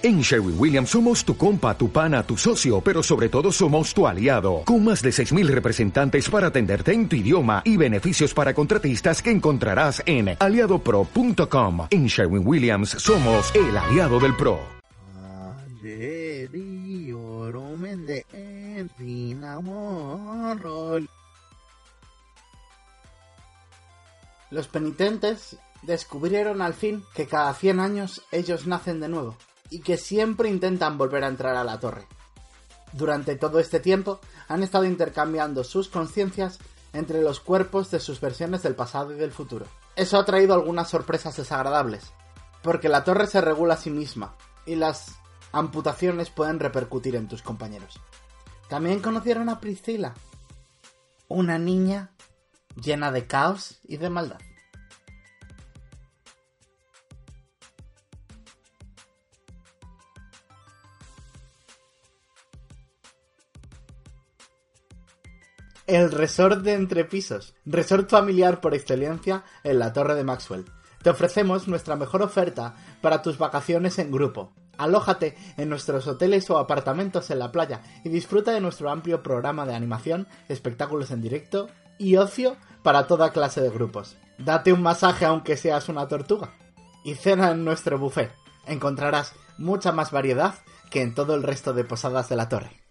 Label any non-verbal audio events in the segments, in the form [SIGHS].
En Sherwin Williams somos tu compa, tu pana, tu socio, pero sobre todo somos tu aliado, con más de 6.000 representantes para atenderte en tu idioma y beneficios para contratistas que encontrarás en aliadopro.com. En Sherwin Williams somos el aliado del PRO. Los penitentes descubrieron al fin que cada 100 años ellos nacen de nuevo y que siempre intentan volver a entrar a la torre. Durante todo este tiempo han estado intercambiando sus conciencias entre los cuerpos de sus versiones del pasado y del futuro. Eso ha traído algunas sorpresas desagradables, porque la torre se regula a sí misma y las amputaciones pueden repercutir en tus compañeros. También conocieron a Priscila, una niña llena de caos y de maldad. El resort de entrepisos, resort familiar por excelencia en la Torre de Maxwell. Te ofrecemos nuestra mejor oferta para tus vacaciones en grupo. Alójate en nuestros hoteles o apartamentos en la playa y disfruta de nuestro amplio programa de animación, espectáculos en directo y ocio para toda clase de grupos. Date un masaje aunque seas una tortuga. Y cena en nuestro buffet. Encontrarás mucha más variedad que en todo el resto de posadas de la torre.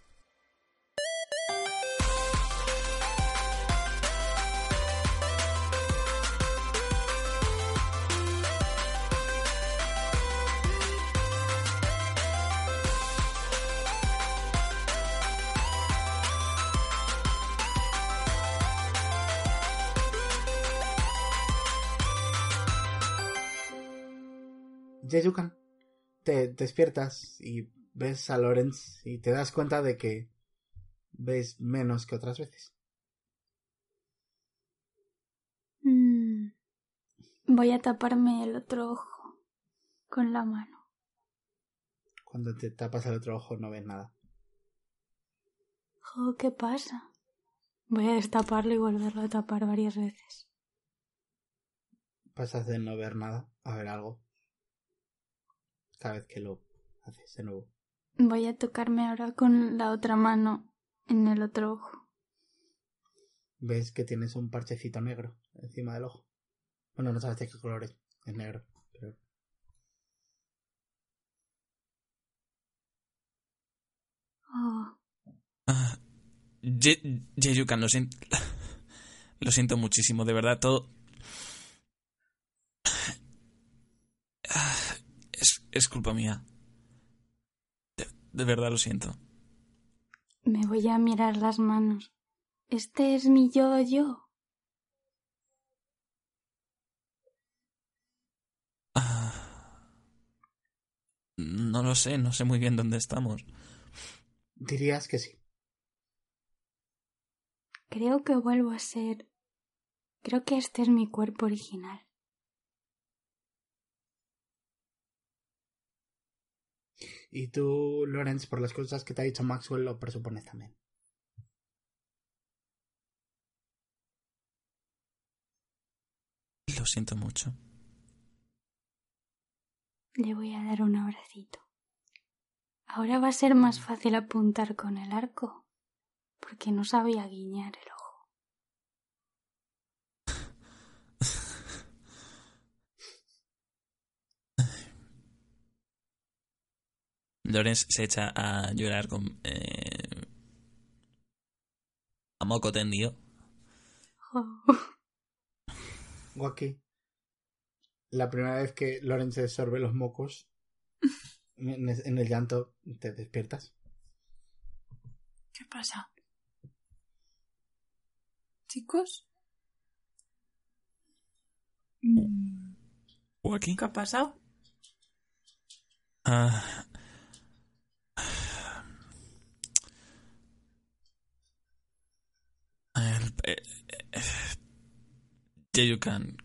Yeyukan, te despiertas y ves a Lorenz y te das cuenta de que ves menos que otras veces. Mm, voy a taparme el otro ojo con la mano. Cuando te tapas el otro ojo no ves nada. Oh, ¿Qué pasa? Voy a destaparlo y volverlo a tapar varias veces. Pasas de no ver nada a ver algo. Cada vez que lo haces de nuevo. Voy a tocarme ahora con la otra mano en el otro ojo. Ves que tienes un parchecito negro encima del ojo. Bueno, no sabes de qué color es. Es negro. Pero... Oh, Ah, Ye- Yeyukan, lo siento. [LAUGHS] Lo siento muchísimo, de verdad, todo. Ah, Es, culpa mía. De, de verdad lo siento. me voy a mirar las manos. Este es mi yo yo. Ah, No lo sé, no sé muy bien dónde estamos. Dirías que sí. Creo que vuelvo a ser. Creo que este es mi cuerpo original. Y tú, Lorenz, por las cosas que te ha dicho Maxwell, lo presupones también. Lo siento mucho. Le voy a dar un abracito. Ahora va a ser más fácil apuntar con el arco, porque no sabía guiñar el ojo. Lorenz se echa a llorar con. eh, a moco tendido. [LAUGHS] Guaki. La primera vez que Lorenz se sorbe los mocos [LAUGHS] en el llanto, te despiertas. ¿Qué pasa? ¿Chicos? ¿Qué ha pasado? Ah.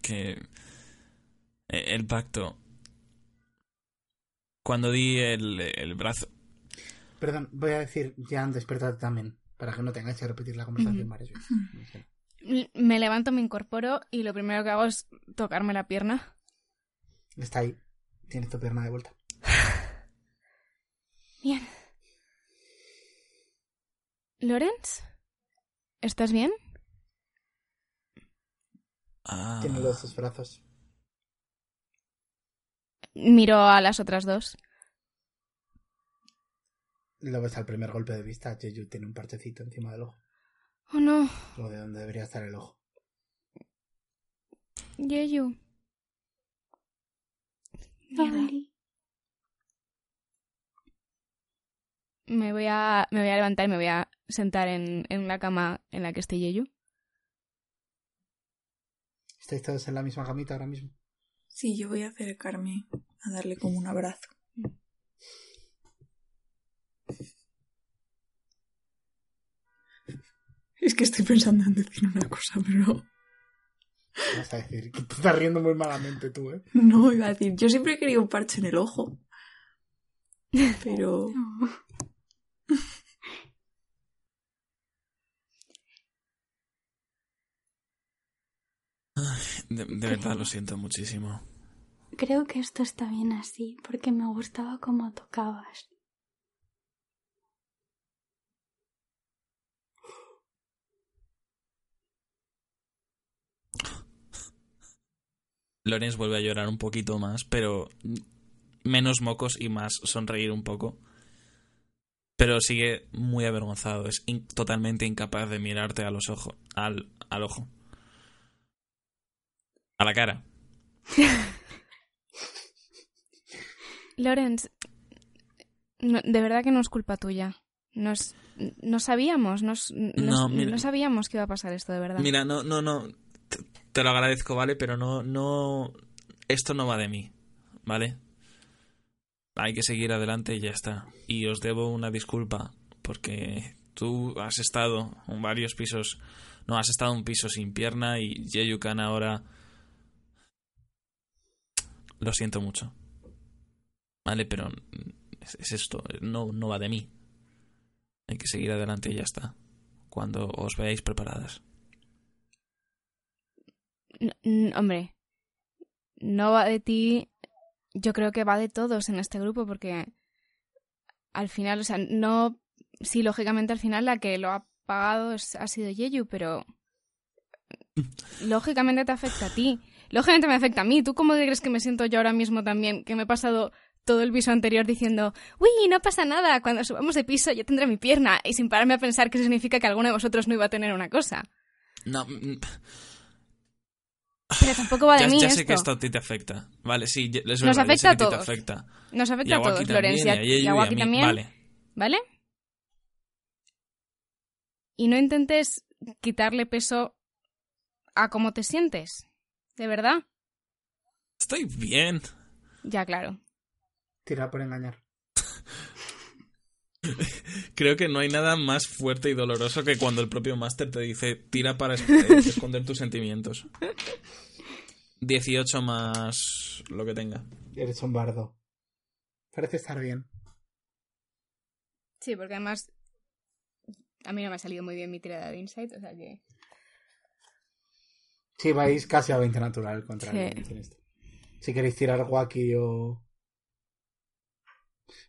Que eh, el pacto. Cuando di el, el, brazo. Perdón, voy a decir ya han despertado también, para que no tengáis que repetir la conversación varias veces. Me levanto, me incorporo y lo primero que hago es tocarme la pierna. Está ahí. Tienes tu pierna de vuelta. [LAUGHS] Bien. Lorenz, ¿estás bien? Ah, Tiene los dos brazos. Miro a las otras dos. Lo ves al primer golpe de vista. Jeju tiene un parchecito encima del ojo. Oh no, O de donde debería estar el ojo. Ay, Me voy a, me voy a levantar y me voy a sentar en, en la cama en la que esté Yeyu. ¿Estáis todos en la misma camita ahora mismo? Sí, yo voy a acercarme a darle como un abrazo. Es que estoy pensando en decir una cosa, pero Vas a decir que te estás riendo muy malamente tú, ¿eh? no iba a decir. Yo siempre he querido un parche en el ojo. Pero no. De, de verdad lo siento muchísimo. Creo que esto está bien así, porque me gustaba cómo tocabas. Lorenz vuelve a llorar un poquito más, pero menos mocos y más sonreír un poco. Pero sigue muy avergonzado, es in- totalmente incapaz de mirarte a los ojos, al, al ojo. A la cara. [LAUGHS] Lorenz, no- de verdad que no es culpa tuya. Nos, no sabíamos, nos, nos- No, mira. no sabíamos que iba a pasar esto de verdad. Mira, no, no, no. Te, te lo agradezco, ¿vale? Pero no, no. Esto no va de mí, ¿vale? Hay que seguir adelante y ya está. Y os debo una disculpa, porque tú has estado en varios pisos. No, has estado un piso sin pierna y Yeyukan ahora. Lo siento mucho. Vale, pero es, es esto, no, no va de mí. Hay que seguir adelante y ya está. Cuando os veáis preparadas. Hombre, no va de ti, yo creo que va de todos en este grupo porque al final, o sea, no, sí, lógicamente al final la que lo ha pagado es- ha sido Yeyu, pero [LAUGHS] lógicamente te afecta a ti, lógicamente me afecta a mí. ¿Tú cómo crees que me siento yo ahora mismo también? Que me he pasado todo el piso anterior diciendo, uy, no pasa nada, cuando subamos de piso yo tendré mi pierna y sin pararme a pensar que eso significa que alguno de vosotros no iba a tener una cosa. No, mm, Pero tampoco va de ya, mí ya esto. sé que esto a ti te afecta. Vale, sí, es Nos verdad, afecta a todos. te afecta. Nos afecta a todos, Lorenz, y a, Waki también. Vale. ¿Vale? Y no intentes quitarle peso a cómo te sientes. ¿De verdad? Estoy bien. Ya, claro. Tira por engañar. [LAUGHS] Creo que no hay nada más fuerte y doloroso que cuando el propio máster te dice tira para es- esconder tus sentimientos. 18 más lo que tenga. Eres un bardo. Parece estar bien. Sí, porque además a mí no me ha salido muy bien mi tirada de insight, o sea que... Sí, vais casi a 20 natural contra Sí. el. Si queréis tirar Wacky o...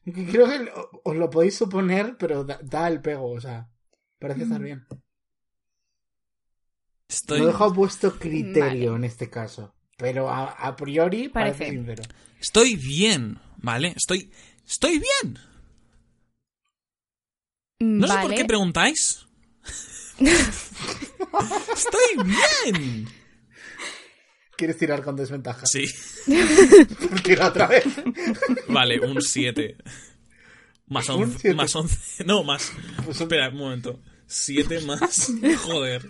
Creo que lo- os lo podéis suponer, pero da, da el pego, o sea... Parece estar bien. Estoy, No dejo vuestro criterio Vale. en este caso. Pero a, a priori parece, Parece. sincero. estoy bien, ¿vale? Estoy, estoy bien. No sé por qué preguntáis. [LAUGHS] estoy bien. ¿Quieres tirar con desventaja? Sí. [LAUGHS] Tira otra vez. Vale, un 7. Más Un 11. siete. Más 11. No, más. Pues un- Espera, un momento. 7 más. [LAUGHS] Joder.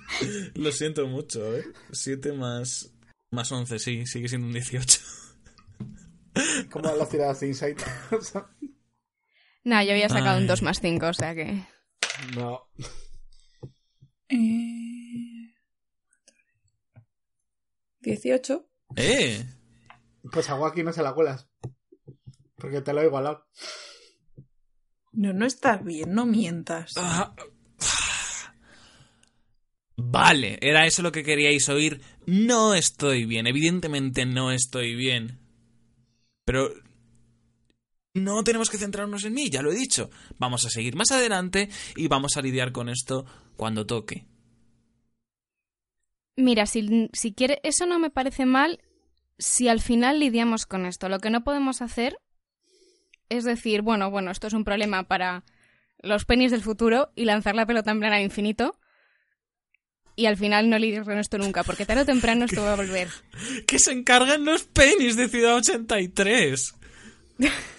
Lo siento mucho, ¿eh? 7 más. Más 11, sí, sigue siendo un 18. ¿Cómo las tiradas de insight? O sea, No, yo había sacado un Ay. 2 más 5, o sea que... no. Eh... 18. ¡Eh! Pues a Wacky no se la cuelas. Porque te lo he igualado. No, no estás bien, no mientas. Ah. Vale, era eso lo que queríais oír. No estoy bien, evidentemente no estoy bien. Pero No tenemos que centrarnos en mí, ya lo he dicho. Vamos a seguir más adelante y vamos a lidiar con esto cuando toque. Mira, si, si quiere, eso no me parece mal si al final lidiamos con esto. Lo que no podemos hacer es decir, bueno, bueno, esto es un problema para los penis del futuro y lanzar la pelota en plan al infinito. Y al final no lidiar con esto nunca, porque tarde o temprano esto va a volver. [LAUGHS] Que se encargan los penis de Ciudad 83. [LAUGHS]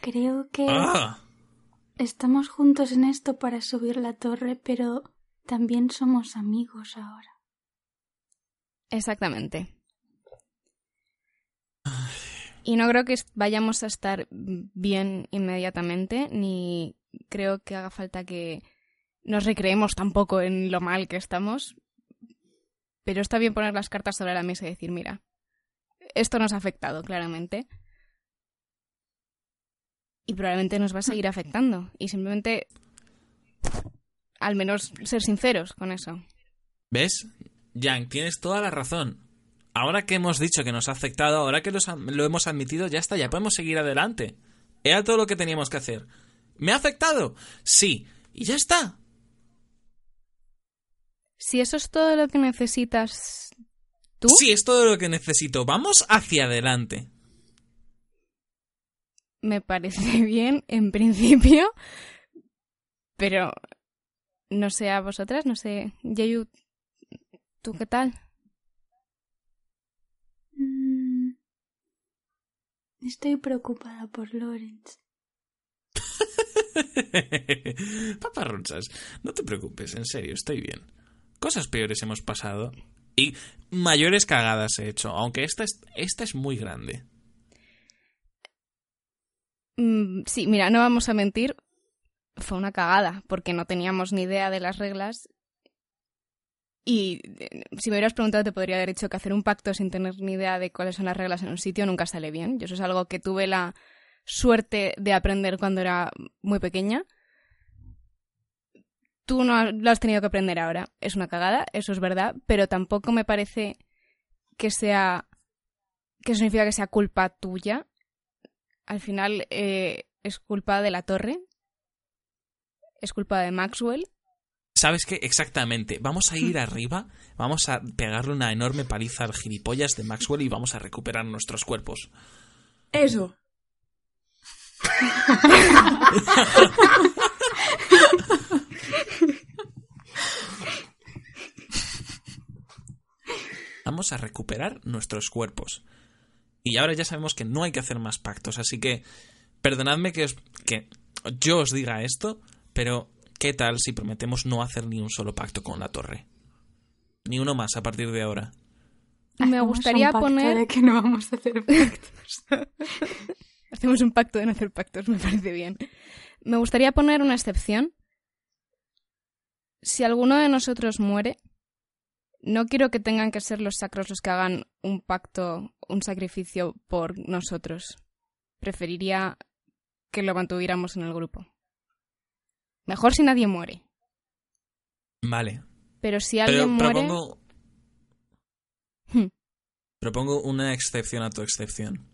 Creo que Ah, estamos juntos en esto para subir la torre, pero también somos amigos ahora. Exactamente. Y no creo que vayamos a estar bien inmediatamente, ni creo que haga falta que nos recreemos tampoco en lo mal que estamos. Pero está bien poner las cartas sobre la mesa y decir, mira, esto nos ha afectado claramente. Y probablemente nos va a seguir afectando. Y simplemente, al menos, ser sinceros con eso. ¿Ves? Yang, tienes toda la razón. Ahora que hemos dicho que nos ha afectado, ahora que los lo hemos admitido, ya está, ya podemos seguir adelante. Era todo lo que teníamos que hacer. ¿Me ha afectado? Sí. Y ya está. Si eso es todo lo que necesitas tú, Sí, es todo lo que necesito. Vamos hacia adelante. Me parece [LAUGHS] bien en principio, pero no sé a vosotras, no sé, Yeyu, ¿tú qué tal? Mm, Estoy preocupada por Lawrence. [LAUGHS] Paparruchas, no te preocupes, en serio, estoy bien. Cosas peores hemos pasado. Y mayores cagadas he hecho, aunque esta es, esta es muy grande. Mm, sí, mira, no vamos a mentir, fue una cagada, porque no teníamos ni idea de las reglas. Y eh, si me hubieras preguntado, te podría haber dicho que hacer un pacto sin tener ni idea de cuáles son las reglas en un sitio nunca sale bien. Yo eso es algo que tuve la suerte de aprender cuando era muy pequeña. Tú no lo has tenido que aprender ahora. Es una cagada, eso es verdad, pero tampoco me parece que sea. que significa que sea culpa tuya al final eh, es culpa de la torre, es culpa de Maxwell. ¿Sabes qué? Exactamente. Vamos a ir [LAUGHS] arriba, vamos a pegarle una enorme paliza al gilipollas de Maxwell y vamos a recuperar nuestros cuerpos. Eso. Vamos a recuperar nuestros cuerpos. Y ahora ya sabemos que no hay que hacer más pactos, así que perdonadme que, os- que yo os diga esto, pero ¿qué tal si prometemos no hacer ni un solo pacto con la torre? Ni uno más a partir de ahora. Me gustaría un pacto poner... de que no vamos a hacer pactos. [LAUGHS] Hacemos un pacto de no hacer pactos, me parece bien. Me gustaría poner una excepción. Si alguno de nosotros muere, no quiero que tengan que ser los sacros los que hagan un pacto, un sacrificio por nosotros. Preferiría que lo mantuviéramos en el grupo. Mejor si nadie muere. Vale. Pero si Pero alguien muere... propongo, Hmm, propongo una excepción a tu excepción.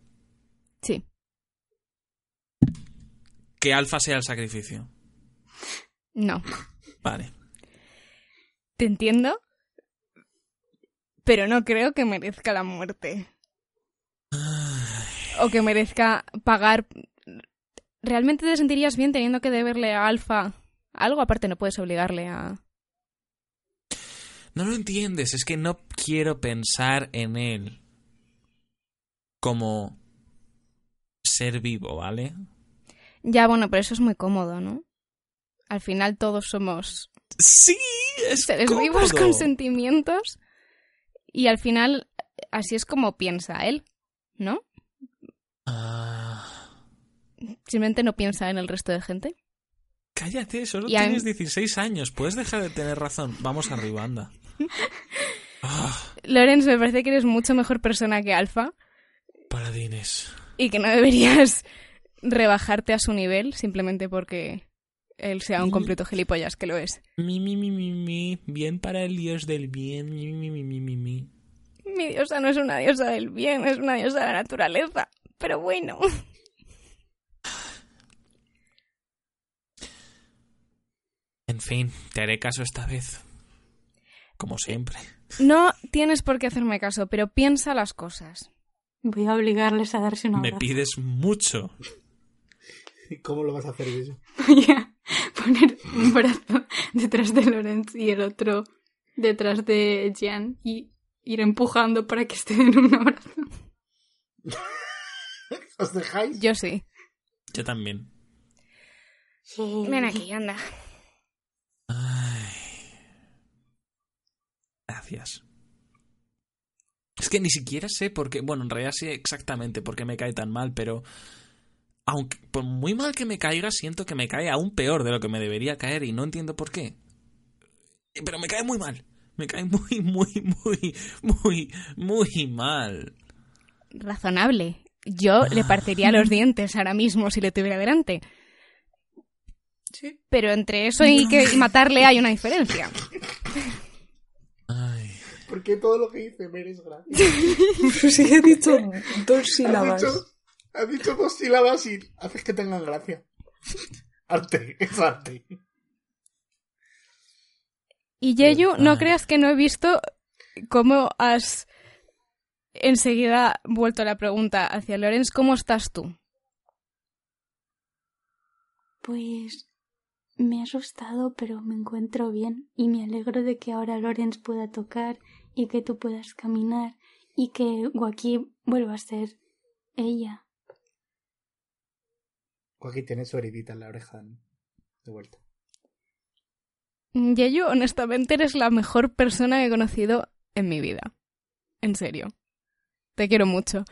Sí. Que Alfa sea el sacrificio. No. Vale. Te entiendo. Pero no creo que merezca la muerte. O que merezca pagar. ¿Realmente te sentirías bien teniendo que deberle a Alfa algo? Aparte, no puedes obligarle a. No lo entiendes, es que no quiero pensar en él como ser vivo, ¿vale? Ya, bueno, pero eso es muy cómodo, ¿no? Al final todos somos Sí, es seres cómodo. vivos con sentimientos. Y al final, así es como piensa él, ¿no? Ah, Simplemente no piensa en el resto de gente. cállate, solo Y a- tienes 16 años, puedes dejar de tener razón. Vamos arriba, anda. [LAUGHS] Ah, Lorenz, me parece que eres mucho mejor persona que Alfa. paladines. y que no deberías [LAUGHS] rebajarte a su nivel simplemente porque él sea un completo gilipollas, que lo es. Mi, mi, mi, mi, mi. Bien para el dios del bien. Mi, mi, mi, mi, mi, mi. Mi diosa no es una diosa del bien, es una diosa de la naturaleza. pero bueno. En fin, te haré caso esta vez. Como siempre. No tienes por qué hacerme caso, pero piensa las cosas. Voy a obligarles a darse una Me pides mucho. ¿Y [LAUGHS] ¿Cómo lo vas a hacer eso? Voy a [LAUGHS] poner un brazo [LAUGHS] detrás de Lorenz y el otro detrás de Jan y ir empujando para que estén en un abrazo. [LAUGHS] ¿Os dejáis? Yo sí. Yo también. Ven aquí, anda. Ay. Gracias. Es que ni siquiera sé por qué. Bueno, en realidad sé exactamente por qué me cae tan mal, pero. Aunque por muy mal que me caiga, siento que me cae aún peor de lo que me debería caer y no entiendo por qué. Pero me cae muy mal. Me cae muy, [LAUGHS] muy, muy, muy, muy mal. Razonable. Yo le partiría los dientes ahora mismo si le tuviera delante. Sí. Pero entre eso y que y matarle hay una diferencia. Ay. Porque todo lo que dice Mer es [LAUGHS] sí he dicho [LAUGHS] dos Has sílabas. dicho, has dicho dos sílabas y haces que tengan gracia. [LAUGHS] Arte, es arte. Y Yeyu, no creas que no he visto cómo has enseguida vuelto la pregunta hacia Lorenz, ¿cómo estás tú? Pues me ha asustado, pero me encuentro bien y me alegro de que ahora Lorenz pueda tocar y que tú puedas caminar y que Joaquín vuelva a ser ella. Aquí tiene su heridita en la oreja. De vuelta. Yeyu, honestamente eres la mejor persona que he conocido en mi vida. En serio. Te quiero mucho.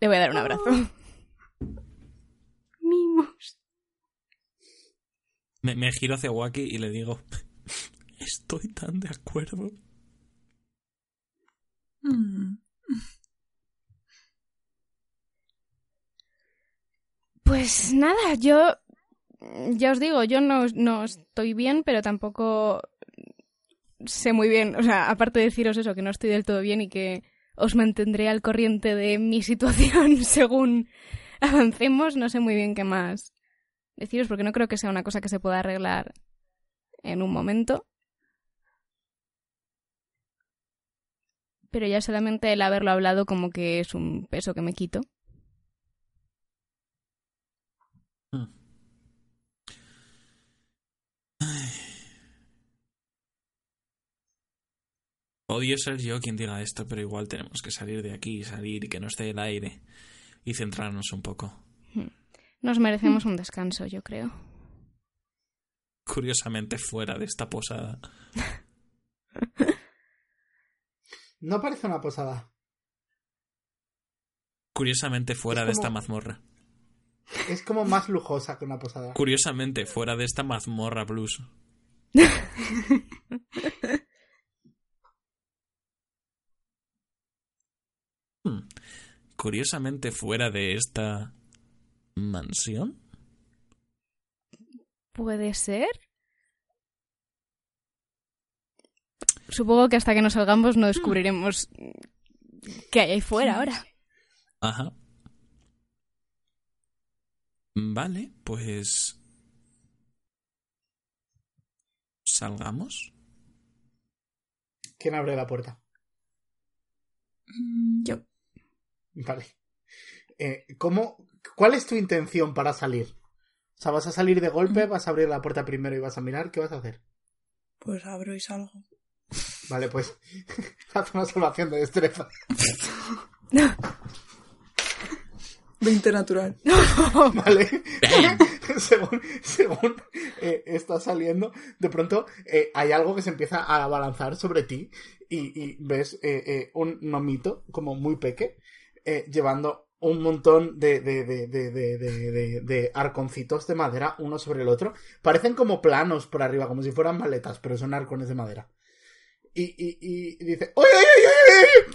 Le voy a dar un abrazo. Mimos. Me, me giro hacia Waki y le digo: [LAUGHS] Estoy tan de acuerdo. Mm. Pues nada, yo ya os digo, yo no, no estoy bien, pero tampoco sé muy bien, o sea, aparte de deciros eso, que no estoy del todo bien y que os mantendré al corriente de mi situación [LAUGHS] según avancemos, no sé muy bien qué más deciros, porque no creo que sea una cosa que se pueda arreglar en un momento. Pero ya solamente el haberlo hablado como que es un peso que me quito. Odio ser yo quien diga esto, pero igual tenemos que salir de aquí, salir y que no esté el aire y centrarnos un poco. Nos merecemos un descanso, yo creo. Curiosamente fuera de esta posada. [LAUGHS] No parece una posada. Curiosamente fuera Es de esta mazmorra. Es como más lujosa que una posada. Curiosamente fuera de esta mazmorra blues. [LAUGHS] Hmm. Curiosamente fuera de esta mansión. ¿Puede ser? Supongo que hasta que nos salgamos no descubriremos qué hay ahí fuera ahora. Ajá. Vale, pues... ¿Salgamos? ¿Quién abre la puerta? Yo. [LAUGHS] Vale. Eh, ¿Cómo? ¿Cuál es tu intención para salir? O sea, ¿vas a salir de golpe? ¿Vas a abrir la puerta primero y vas a mirar? ¿Qué vas a hacer? Pues abro y salgo. Vale, pues [LAUGHS] haz una salvación de destreza. 20 natural. [LAUGHS] Vale. según según eh, está saliendo, de pronto eh, hay algo que se empieza a abalanzar sobre ti y, y ves eh, eh, un nomito como muy peque eh, llevando un montón de, de, arconcitos de madera uno sobre el otro. Parecen como planos por arriba, como si fueran maletas, pero son arcones de madera. Y, y, dice, ¡Oye!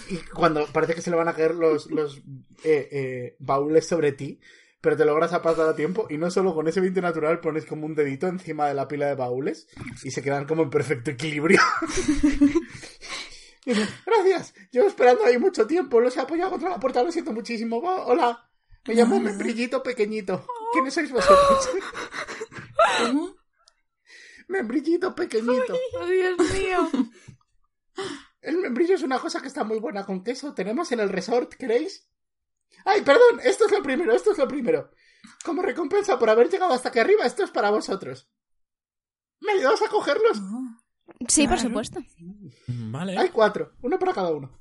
Y cuando parece que se le van a caer los, eh, eh, baúles sobre ti, pero te logras pasar a tiempo y no solo con ese 20 natural pones como un dedito encima de la pila de baúles y se quedan como en perfecto equilibrio. [LAUGHS] Gracias, llevo esperando ahí mucho tiempo, los he apoyado contra la puerta, lo siento muchísimo. Hola. Me llamo Membrillito Pequeñito. ¿Quiénes sois vosotros? ¿Cómo? [LAUGHS] Membrillito Pequeñito. ¡Oh, Dios mío! El membrillo es una cosa que está muy buena con queso. Tenemos en el resort, ¿queréis? Ay, perdón, esto es lo primero, esto es lo primero. Como recompensa por haber llegado hasta aquí arriba, esto es para vosotros. ¿Me ayudas a cogerlos? Oh, Sí, por supuesto. Vale. Hay cuatro, uno para cada uno.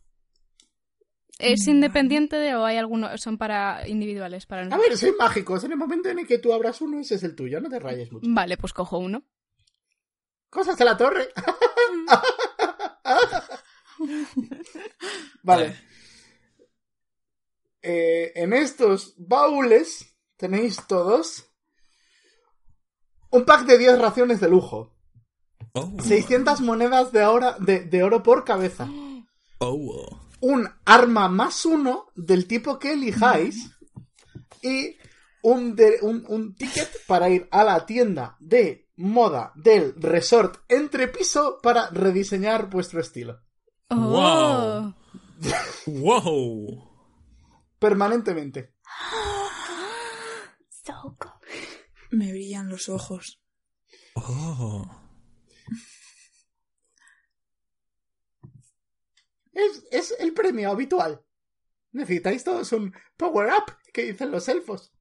¿Es independiente de o hay algunos son para individuales? Para A ver, soy mágicos. En el momento en el que tú abras uno, ese es el tuyo. No te rayes mucho. Vale, pues cojo uno. Cosas de la torre. [LAUGHS] vale. Eh, en estos baúles tenéis todos un pack de 10 raciones de lujo. Oh. 600 monedas de, oro- de, de oro por cabeza. Oh. Un arma más uno del tipo que elijáis. Y un, de- un, un ticket para ir a la tienda de moda del resort entrepiso para rediseñar vuestro estilo. Oh. Wow. Wow. Permanentemente. [GASPS] So cool. me brillan los ojos. Oh. Es, es el premio habitual. Necesitáis todos un power up que dicen los elfos.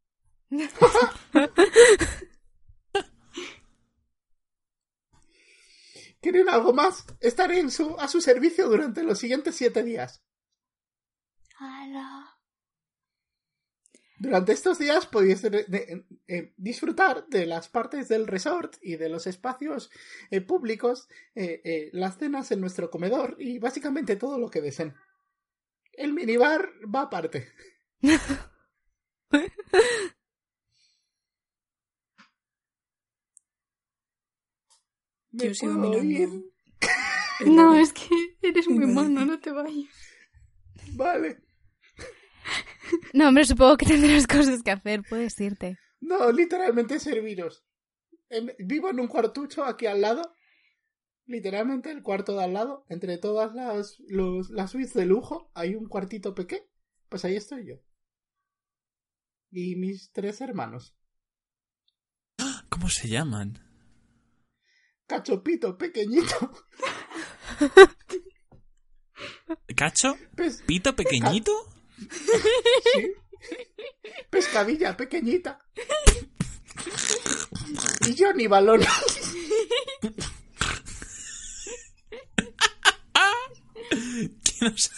[LAUGHS] ¿Quieren algo más? Estaré en su, a su servicio durante los siguientes siete días. Durante estos días podéis de- de- eh, disfrutar de las partes del resort y de los espacios eh, públicos, eh, eh, las cenas en nuestro comedor y básicamente todo lo que deseen. El minibar va aparte. [LAUGHS] ¿Me Yo sigo el [LAUGHS] No, es que eres muy mono, no te vayas. Vale. No, hombre, supongo que tendrás cosas que hacer. Puedes irte. No, literalmente serviros. Vivo en un cuartucho aquí al lado. Literalmente el cuarto de al lado. Entre todas las, los- las suites de lujo hay un cuartito pequeño. Pues ahí estoy yo. Y mis tres hermanos. ¿Cómo se llaman? Cachopito pequeñito. ¿Cacho? Pes- ¿Pito pequeñito? Sí. Pescadilla pequeñita. Y Johnny Balón. ¿Quién os-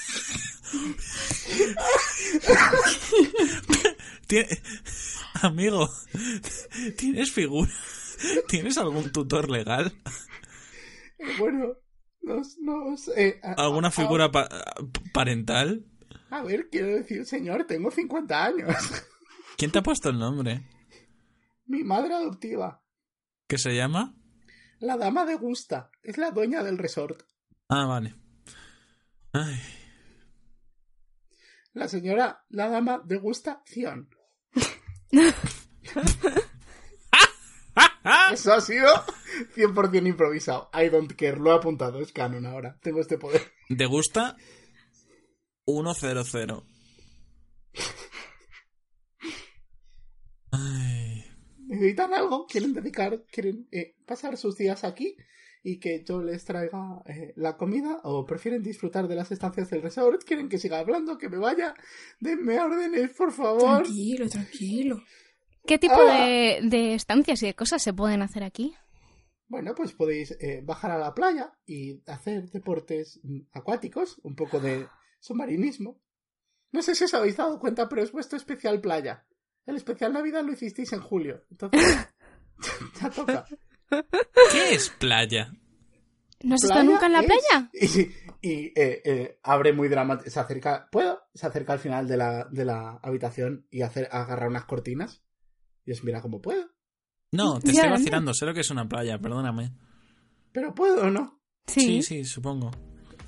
Tiene- Amigo, ¿tienes figura? ¿Tienes algún tutor legal? Bueno, nos, eh, a- ¿Alguna a- figura pa- parental? A ver, quiero decir, señor, tengo 50 años. [LAUGHS] ¿Quién te ha puesto el nombre? Mi madre adoptiva, ¿Qué se llama? la dama de Gusta, es la dueña del resort. Ah, vale. Ay, La señora, la dama de Gustación. [LAUGHS] Eso ha sido 100% improvisado. I don't care, lo he apuntado, es canon ahora. Tengo este poder. ¿Te gusta? 100. Ay, ¿Necesitan algo? ¿Quieren dedicar? ¿Quieren eh, pasar sus días aquí? Y que yo les traiga eh, la comida. ¿O prefieren disfrutar de las estancias del resort? ¿Quieren que siga hablando? ¿Que me vaya? Denme órdenes, por favor. Tranquilo, tranquilo. ¿Qué tipo Ah. de, de estancias y de cosas se pueden hacer aquí? Bueno, pues podéis eh, bajar a la playa y hacer deportes mm, acuáticos, un poco de submarinismo. No sé si os habéis dado cuenta, pero es vuestro especial playa. El especial Navidad lo hicisteis en julio. Entonces, [LAUGHS] ya toca. ¿Qué es playa? ¿No has estado nunca en la es- playa? [LAUGHS] Y, y, eh, eh, abre muy dramático. Se acerca. ¿Puedo? Se acerca al final de la, de la habitación y hacer, agarrar unas cortinas. Y os mira como puedo. No, [LAUGHS] te estoy vacilando, sé lo que es una playa, perdóname. Pero puedo o no. Sí, sí, supongo.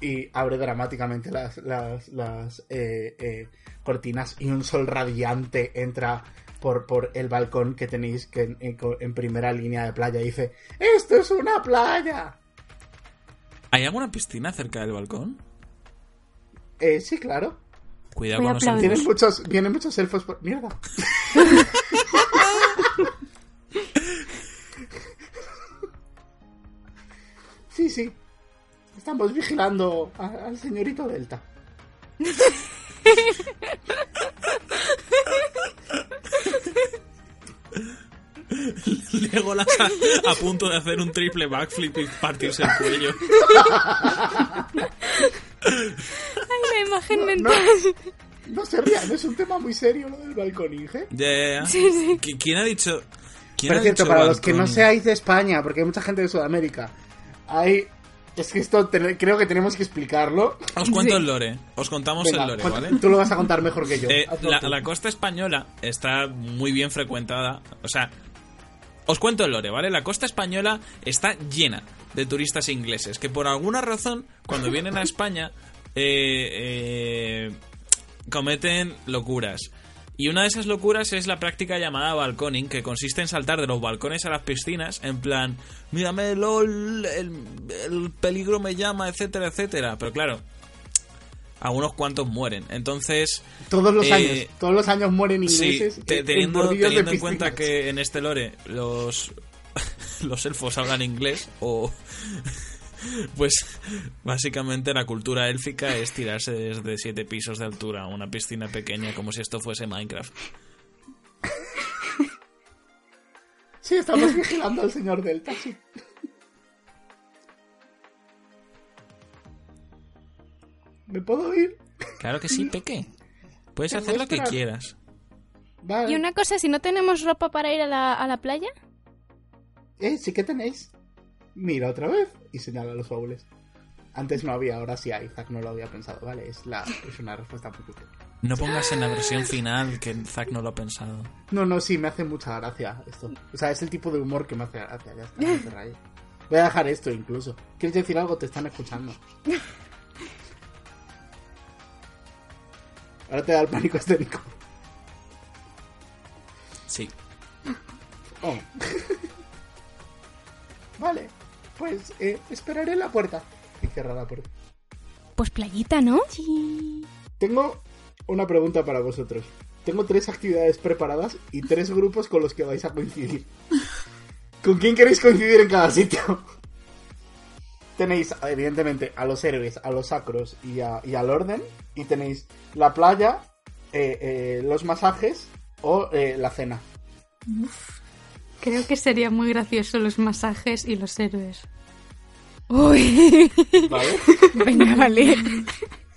Y abre dramáticamente las, las, las eh, eh, cortinas y un sol radiante entra por, por el balcón que tenéis que en, en- en primera línea de playa y dice ¡Esto es una playa! ¿Hay alguna piscina cerca del balcón? Eh, sí, claro. Cuidado Voy con los. Vienen elfos. muchos, vienen muchos elfos por... ¡Mierda! [LAUGHS] Sí, sí. Estamos vigilando a- al señorito Delta. Legolas a, a punto de hacer un triple backflip y partirse el cuello. Ay, la imagen No, mental. no se rían, es un tema muy serio lo del balconinge. Ya, ya, ya. Sí, sí. ¿Qui- ¿Quién ha dicho? ¿Quién Por ha cierto, dicho para los que no seáis de España, porque hay mucha gente de Sudamérica, hay... Es que esto te- creo que tenemos que explicarlo. Os cuento Sí. el lore. Os contamos Venga, el lore, ¿vale? Tú lo vas a contar mejor que yo. Eh, la costa española está muy bien frecuentada. O sea, os cuento el lore, ¿vale? La costa española está llena de turistas ingleses que por alguna razón, cuando vienen a España, eh, eh, cometen locuras. Y una de esas locuras es la práctica llamada balconing, que consiste en saltar de los balcones a las piscinas, en plan, mírame, lol, el, el peligro me llama, etcétera, etcétera. Pero claro, a unos cuantos mueren. Entonces, Todos los eh, años, todos los años mueren Sí, ingleses. te- en teniendo, teniendo en cuenta que en este lore los, [LAUGHS] los elfos hablan inglés o... [LAUGHS] Pues básicamente la cultura élfica es tirarse desde siete pisos de altura a una piscina pequeña como si esto fuese Minecraft. Sí, estamos vigilando al señor Delta, sí. ¿Me puedo ir? Claro que sí, Peque. Puedes hacer lo que quieras. Vale. Y una cosa, si no tenemos ropa para ir a la, a la playa, Eh, sí que tenéis. Mira otra vez y señala los baúles. Antes no había, ahora sí hay. Zack no lo había pensado, ¿vale? Es, la, es una respuesta muy útil. No pongas en la versión final que Zack no lo ha pensado. No, no, sí, me hace mucha gracia esto. O sea, es el tipo de humor que me hace gracia. Ya está, no te. Voy a dejar esto incluso. ¿Quieres decir algo? Te están escuchando. [LAUGHS] Ahora te da el pánico escénico. Sí. Oh. [LAUGHS] vale, pues eh, esperaré en la puerta. Y cierra la puerta. pues playita, ¿no? Tengo una pregunta para vosotros. Tengo tres actividades preparadas y tres [LAUGHS] grupos con los que vais a coincidir. ¿Con quién queréis coincidir en cada sitio? Tenéis, evidentemente, a los héroes, a los sacros y, a- y al orden. Y tenéis la playa, eh, eh, los masajes o eh, la cena. Creo que sería muy gracioso los masajes y los héroes. Uy. ¿Vale? [LAUGHS] Venga, vale.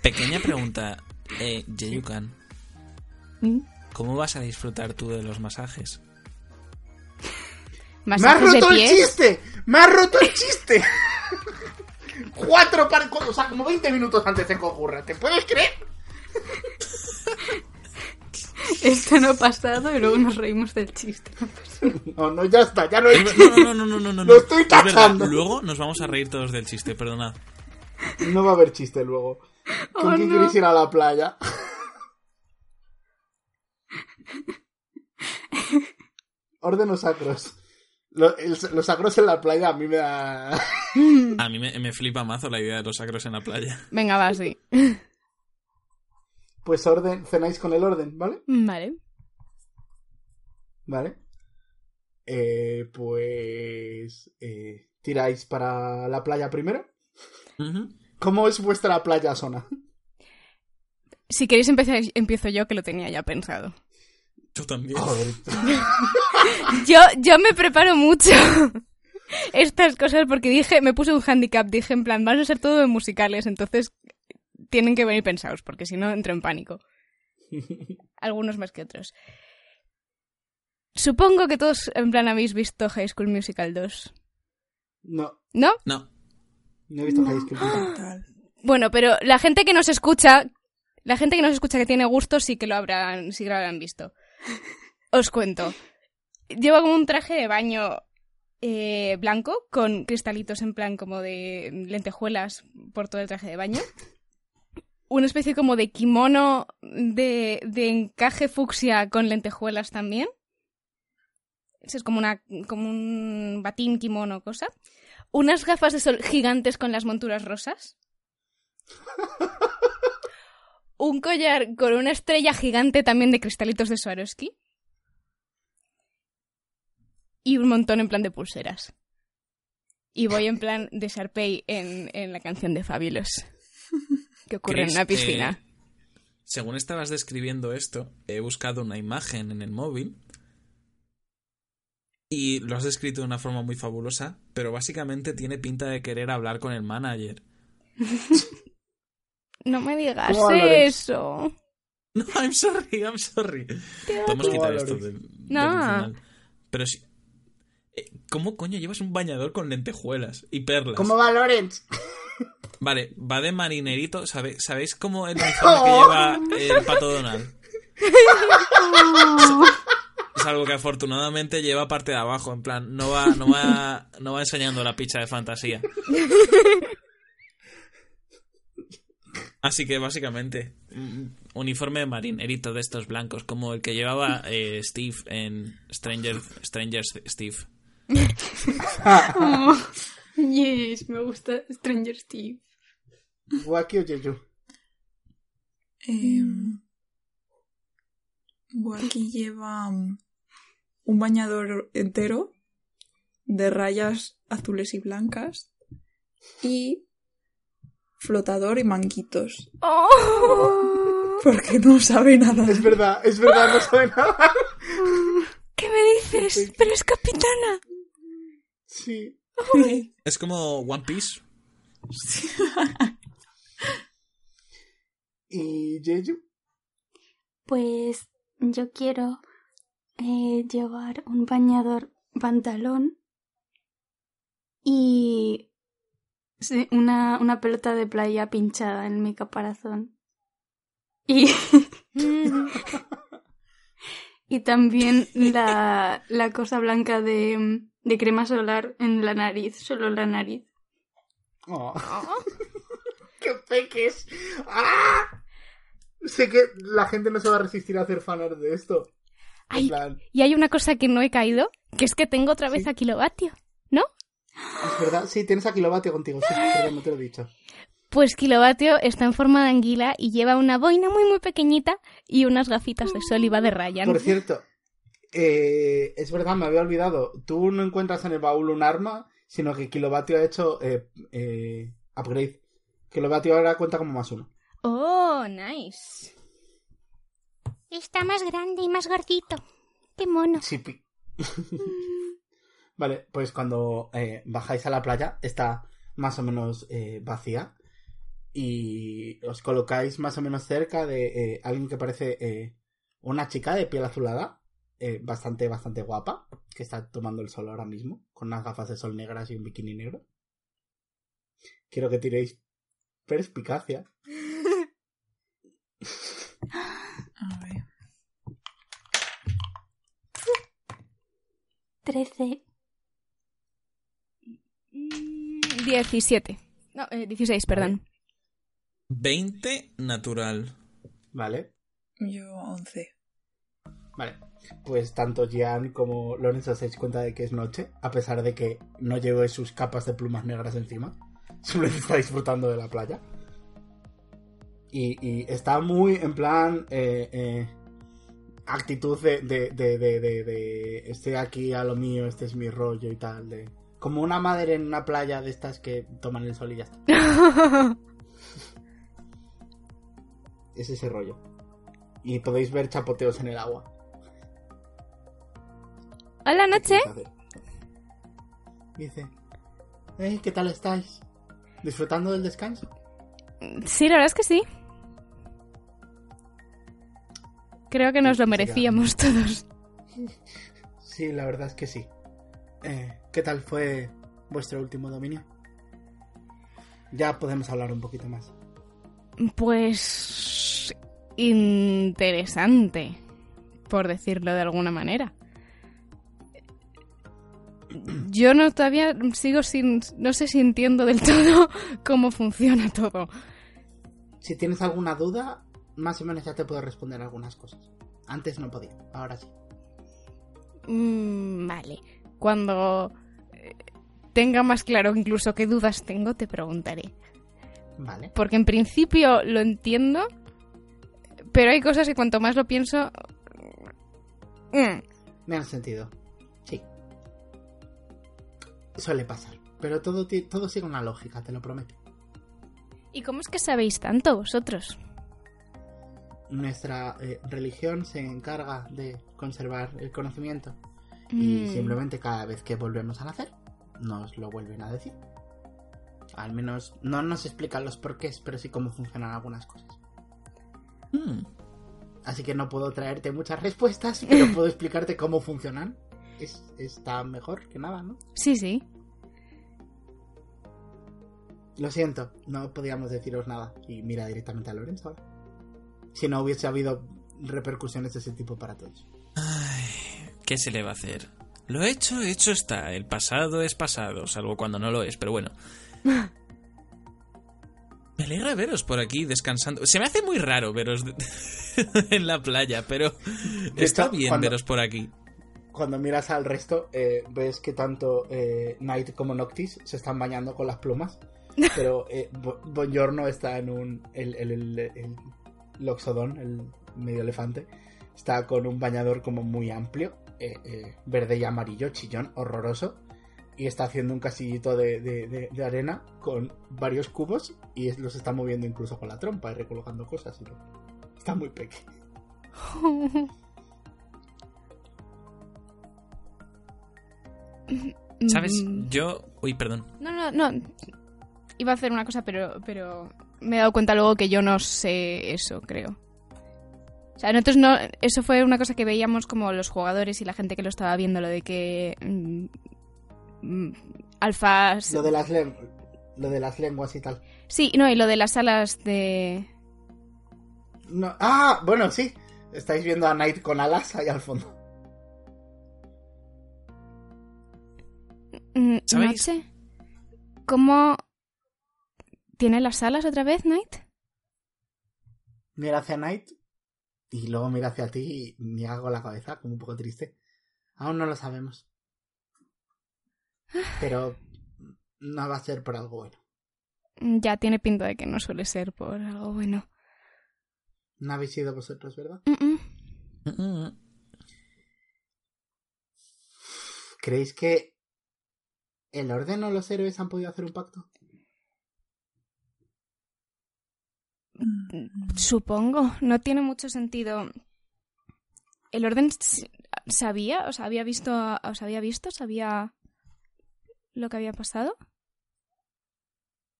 Pequeña pregunta, eh, Yeyukan. ¿Mm? ¿Cómo vas a disfrutar tú de los masajes? ¡Me has Masajes de roto el chiste! ¡Me has roto el chiste! Cuatro para... O sea, como 20 minutos antes de que ocurra. ¿Te puedes creer? [LAUGHS] Esto no ha pasado y luego nos reímos del chiste. No, [LAUGHS] no, ya está. Ya no hay No, no, no, no, no, no, no. Lo estoy Es verdad, tachando. Luego nos vamos a reír todos del chiste, perdonad. No va a haber chiste luego. ¿Con Oh, quién no. queréis ir a la playa? [LAUGHS] Orden o sacros. Lo- el- los sacros en la playa a mí me da... A mí me, me flipa mazo la idea de los sacros en la playa. Venga, va, sí. Pues orden, cenáis con el orden, ¿vale? Vale. Vale. Eh, pues... eh, ¿Tiráis para la playa primero? ¿Cómo es vuestra playa zona? Si queréis empezar, empiezo yo, que lo tenía ya pensado. Yo también. Joder. [LAUGHS] Yo, yo me preparo mucho [LAUGHS] estas cosas porque dije, me puse un handicap, dije en plan, van a ser todo de musicales, entonces tienen que venir pensados, porque si no entro en pánico. [LAUGHS] Algunos más que otros. Supongo que todos en plan habéis visto High School Musical 2. No, ¿No? No. no he visto High School Musical. Bueno, pero la gente que nos escucha, la gente que nos escucha que tiene gusto sí que lo habrán, sí que lo habrán visto. Os cuento. Lleva como un traje de baño eh, blanco con cristalitos en plan como de lentejuelas por todo el traje de baño. [LAUGHS] Una especie como de kimono de, de encaje fucsia con lentejuelas también. Eso es como, una, como un batín kimono cosa. Unas gafas de sol gigantes con las monturas rosas. [LAUGHS] un collar con una estrella gigante también de cristalitos de Swarovski. Y un montón en plan de pulseras. Y voy en plan de Sharpay en, en la canción de Fabulous. [LAUGHS] Que ocurre en una piscina. eh, según estabas describiendo esto, he buscado una imagen en el móvil y lo has descrito de una forma muy fabulosa, pero básicamente tiene pinta de querer hablar con el manager. [LAUGHS] No me digas eso. [LAUGHS] No, I'm sorry, I'm sorry. Podemos ¿Cómo quitar valores? esto del, del No. final. Pero sí. eh, ¿Cómo coño llevas un bañador con lentejuelas y perlas? ¿Cómo va Lorenz? [LAUGHS] Vale, va de marinerito. ¿sabe- ¿Sabéis cómo el uniforme que [LAUGHS] lleva el pato Donald? Es algo que afortunadamente lleva parte de abajo, en plan, no va, no va, no va enseñando la picha de fantasía. Así que básicamente, uniforme de marinerito de estos blancos, como el que llevaba eh, Steve en Stranger, Stranger Steve. [LAUGHS] [LAUGHS] Yes, me gusta Stranger Steve. Waki o Jeju. Eh, aquí lleva mm, un bañador entero de rayas azules y blancas y flotador y manguitos. ¡Oh! Porque no sabe nada. Es verdad, es verdad, no sabe nada. ¿Qué me dices? Pero es capitana. Sí. [LAUGHS] Es como One Piece. [LAUGHS] ¿Y Jeju? Pues yo quiero eh, llevar un bañador pantalón y sí, una, una pelota de playa pinchada en mi caparazón. Y, [LAUGHS] y también la, la cosa blanca de, de crema solar en la nariz, solo la nariz. Oh. [LAUGHS] ¡Qué peques! ¡Ah! Sé que la gente no se va a resistir a hacer fanart de esto. En Ay, plan, y hay una cosa que no he caído, que es que tengo otra vez Sí. a kilovatio, ¿no? es verdad, sí, tienes a kilovatio contigo, sí, [GASPS] perdón, no te lo he dicho. Pues kilovatio está en forma de anguila y lleva una boina muy muy pequeñita y unas gafitas de sol y va de Ryan. Por cierto, eh, es verdad, me había olvidado. Tú no encuentras en el baúl un arma, sino que Kilovatio ha hecho eh, eh, upgrade. Kilovatio ahora cuenta como más uno. Oh, nice. Está más grande y más gordito. Qué mono. Sí, pi- [LAUGHS] vale, pues cuando eh, bajáis a la playa está más o menos eh, vacía y os colocáis más o menos cerca de eh, alguien que parece eh, una chica de piel azulada, eh, bastante, bastante guapa, que está tomando el sol ahora mismo, con unas gafas de sol negras y un bikini negro. Quiero que tiréis perspicacia. A ver. Trece. 17. No, eh, 16, perdón. 20 natural. Vale, Yo 11. vale. Pues tanto Gian como Lorenzo os dais cuenta de que es noche, a pesar de que no lleve sus capas de plumas negras encima. [LAUGHS] Simplemente está disfrutando de la playa. Y, y está muy en plan eh, eh, actitud de, de, de, de, de- de estoy aquí a lo mío, este es mi rollo y tal. De, como una madre en una playa de estas que toman el sol y ya está. [LAUGHS] Es ese rollo. Y podéis ver chapoteos en el agua. Hola, noche. Dice, "Hey, ¿qué tal estáis? ¿Disfrutando del descanso? Sí, la verdad es que sí. Creo que nos lo merecíamos todos. Sí, la verdad es que sí. Eh, ¿Qué tal fue vuestro último dominio? Ya podemos hablar un poquito más. Pues... interesante, por decirlo de alguna manera. Yo no todavía sigo sin... no sé si entiendo del todo [LAUGHS] cómo funciona todo. Si tienes alguna duda, más o menos ya te puedo responder algunas cosas. Antes no podía, ahora sí. Mm, vale. Cuando eh, tenga más claro incluso qué dudas tengo, te preguntaré. Vale. Porque en principio lo entiendo, Pero hay cosas que cuanto más lo pienso... mm, Me han sentido. Sí. Suele pasar. Pero todo, todo sigue una lógica, te lo prometo. ¿Y cómo es que sabéis tanto vosotros? Nuestra eh, religión se encarga de conservar el conocimiento. Y Mm, simplemente cada vez que volvemos a nacer, nos lo vuelven a decir. Al menos no nos explican los porqués, pero sí cómo funcionan algunas cosas. Mm. Así que no puedo traerte muchas respuestas, pero [LAUGHS] puedo explicarte cómo funcionan. Es, está mejor que nada, ¿no? Sí, sí. Lo siento, no podíamos deciros nada. Y mira directamente a Lorenzo ahora. Si no hubiese habido repercusiones de ese tipo para todos. Ay, ¿qué se le va a hacer? Lo hecho, hecho está. El pasado es pasado, salvo cuando no lo es, pero bueno. [LAUGHS] Me alegra veros por aquí descansando. Se me hace muy raro veros [LAUGHS] en la playa, pero está bien cuando- veros por aquí. Cuando miras al resto, eh, ves que tanto eh, Knight como Noctis se están bañando con las plumas. [LAUGHS] Pero eh, Bo- Bongiorno está en un. El, el, el, el Loxodon, el medio elefante, está con un bañador como muy amplio, eh, eh, verde y amarillo, chillón, horroroso. Y está haciendo un casillito de, de- de- de arena con varios cubos y es- los está moviendo incluso con la trompa y recolocando cosas. y todo. Está muy pequeño. [LAUGHS] ¿Sabes? Mm, Yo. Uy, perdón. No, no, no. Iba a hacer una cosa, pero, pero me he dado cuenta luego que yo no sé eso, creo. O sea, nosotros no. Eso fue una cosa que veíamos como los jugadores y la gente que lo estaba viendo, lo de que. Mm, alfas. Lo de las, lo de las lenguas y tal. Sí, no, y lo de las salas de. No- Ah, bueno, sí. Estáis viendo a Knight con alas ahí al fondo. Mm, ¿Sabéis? Noche. ¿Cómo. ¿Tiene las salas otra vez, Knight? Mira hacia Knight y luego mira hacia ti y niega con la cabeza, como un poco triste. Aún no lo sabemos. Pero no va a ser por algo bueno. Mm, Ya tiene pinta de que no suele ser por algo bueno. No habéis sido vosotros, ¿verdad? Mm, mm. Mm, ¿Creéis que el orden o los héroes han podido hacer un pacto? Supongo, no tiene mucho sentido. ¿El orden sabía? ¿Os había visto? ¿Os había visto? ¿Sabía lo que había pasado?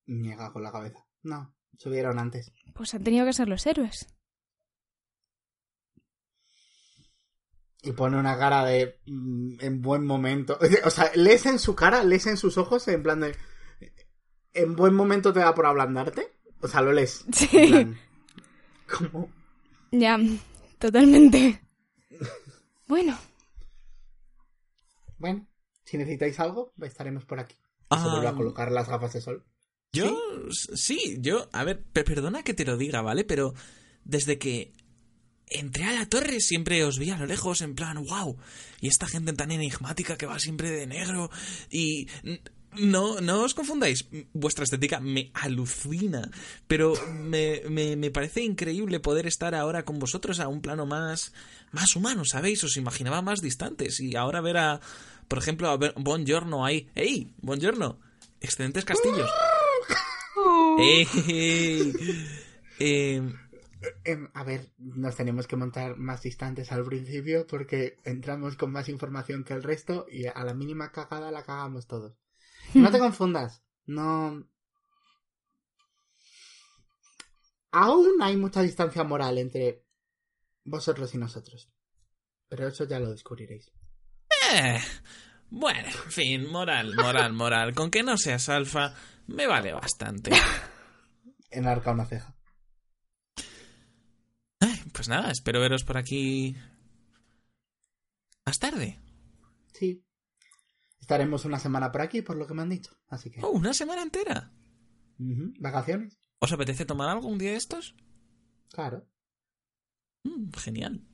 Niega con la cabeza. No, subieron antes. Pues han tenido que ser los héroes. Y pone una cara de. mm, en buen momento. [LAUGHS] O sea, lees en su cara, lees en sus ojos, en plan de. ¿En buen momento te da por ablandarte? O sea, lo lees. [LAUGHS] Sí. En plan, ¿Cómo? Ya, totalmente. [LAUGHS] Bueno, Bueno, si necesitáis algo, estaremos por aquí. Y se Ah. vuelve a colocar las gafas de sol. Yo, sí, yo, a ver, pe- perdona que te lo diga, ¿vale? Pero desde que entré a la torre siempre os vi a lo lejos en plan, wow, y esta gente tan enigmática que va siempre de negro y... No, no os confundáis, vuestra estética me alucina, pero me, me, me parece increíble poder estar ahora con vosotros a un plano más, más humano, ¿sabéis? Os imaginaba más distantes y ahora ver a, por ejemplo, a ver Buongiorno ahí, ¡Ey! Buongiorno, excelentes castillos. [LAUGHS] ¡Ey! [LAUGHS] Eh, a ver, nos tenemos que montar más distantes al principio porque entramos con más información que el resto y a la mínima cagada la cagamos todos. No te [LAUGHS] confundas. No. Aún hay mucha distancia moral entre vosotros y nosotros. Pero eso ya lo descubriréis. Eh, bueno, en fin, moral, moral, moral. Con que no seas alfa, me vale bastante. [LAUGHS] Enarca una ceja. Ay, pues nada, espero veros por aquí más tarde. Sí. Estaremos una semana por aquí, por lo que me han dicho. Así que. Oh, una semana entera. ¿Vacaciones? ¿Os apetece tomar algo un día de estos? Claro. Mm, genial.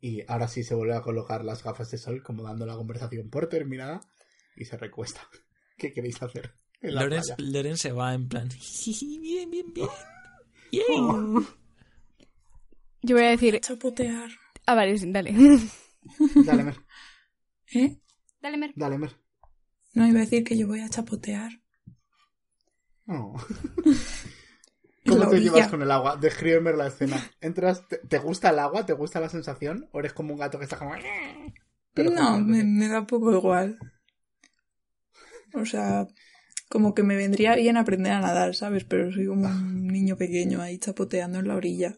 Y ahora sí se vuelve a colocar las gafas de sol, como dando la conversación por terminada, y se recuesta. [LAUGHS] ¿Qué queréis hacer? Loren, se va en plan. "Jiji, Bien, bien, bien. [LAUGHS] Yay. Yo voy a decir... Chapotear. Ah, vale, sí, dale. [LAUGHS] Dale, Mer. ¿Eh? Dale, Mer. Dale, Mer. No iba a decir que yo voy a chapotear. Oh. ¿Cómo te llevas con el agua? Descríbeme la escena. Entras, te, te gusta el agua? ¿Te gusta la sensación? ¿O eres como un gato que está como... Pero no, me, me da poco igual. O sea, como que me vendría bien aprender a nadar, ¿sabes? Pero soy como un [LAUGHS] niño pequeño ahí chapoteando en la orilla.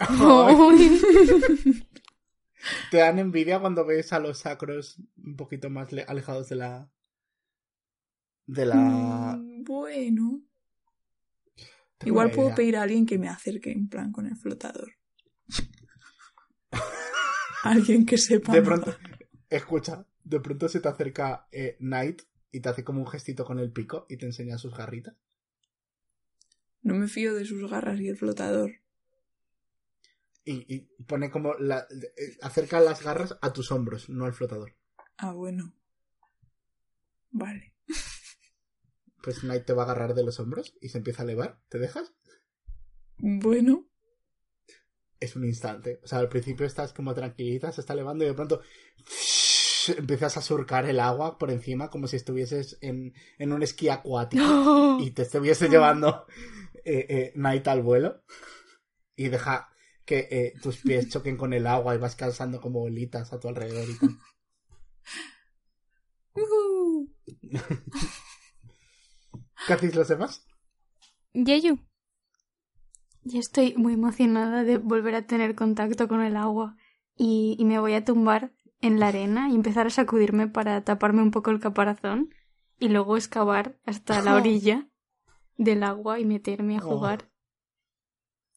[LAUGHS] ¿Te dan envidia cuando ves a los sacros un poquito más le- alejados de la... De la... Mm, bueno. Igual puedo idea. pedir a alguien que me acerque en plan con el flotador. [LAUGHS] alguien que sepa. De pronto... Escucha, de pronto se te acerca eh, Knight y te hace como un gestito con el pico y te enseña sus garritas. No me fío de sus garras y el flotador. Y, y pone como... La, eh, acerca las garras a tus hombros, no al flotador. Ah, bueno. Vale. Pues Knight te va a agarrar de los hombros y se empieza a elevar. ¿Te dejas? Bueno. es un instante. O sea, al principio estás como tranquilita, se está elevando y de pronto empiezas a surcar el agua por encima como si estuvieses en, en un esquí acuático [GASPS] y te estuviese llevando eh, eh, Night al vuelo y deja que eh, tus pies [LAUGHS] choquen con el agua y vas cansando como bolitas a tu alrededor y tal. [LAUGHS] Ujú. [LAUGHS] ¿Qué hacéis los demás? Yeyu. Yo estoy muy emocionada de volver a tener contacto con el agua y, y me voy a tumbar en la arena y empezar a sacudirme para taparme un poco el caparazón y luego excavar hasta la orilla del agua y meterme a Oh. jugar.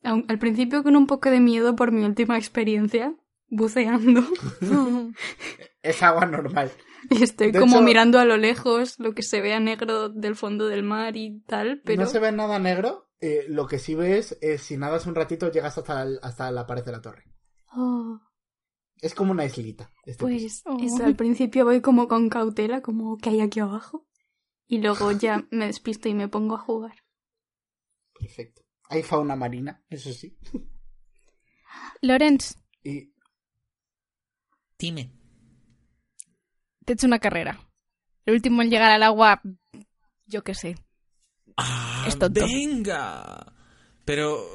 Aun- al principio con un poco de miedo por mi última experiencia buceando [LAUGHS] Es agua normal. y estoy De como hecho- mirando a lo lejos lo que se vea negro del fondo del mar y tal, pero No se ve nada negro. eh, lo que sí ves es si nadas un ratito llegas hasta, el- hasta la pared de la torre. Oh. Es como una islita. este. Pues Oh. eso, al principio voy como con cautela, como que hay aquí abajo. Y luego ya [LAUGHS] me despisto y me pongo a jugar. Perfecto. Hay fauna marina, eso sí. Lorenz, Y Dime. te he hecho una carrera. El último en llegar al agua, yo qué sé. Ah, Es tonto. venga. Pero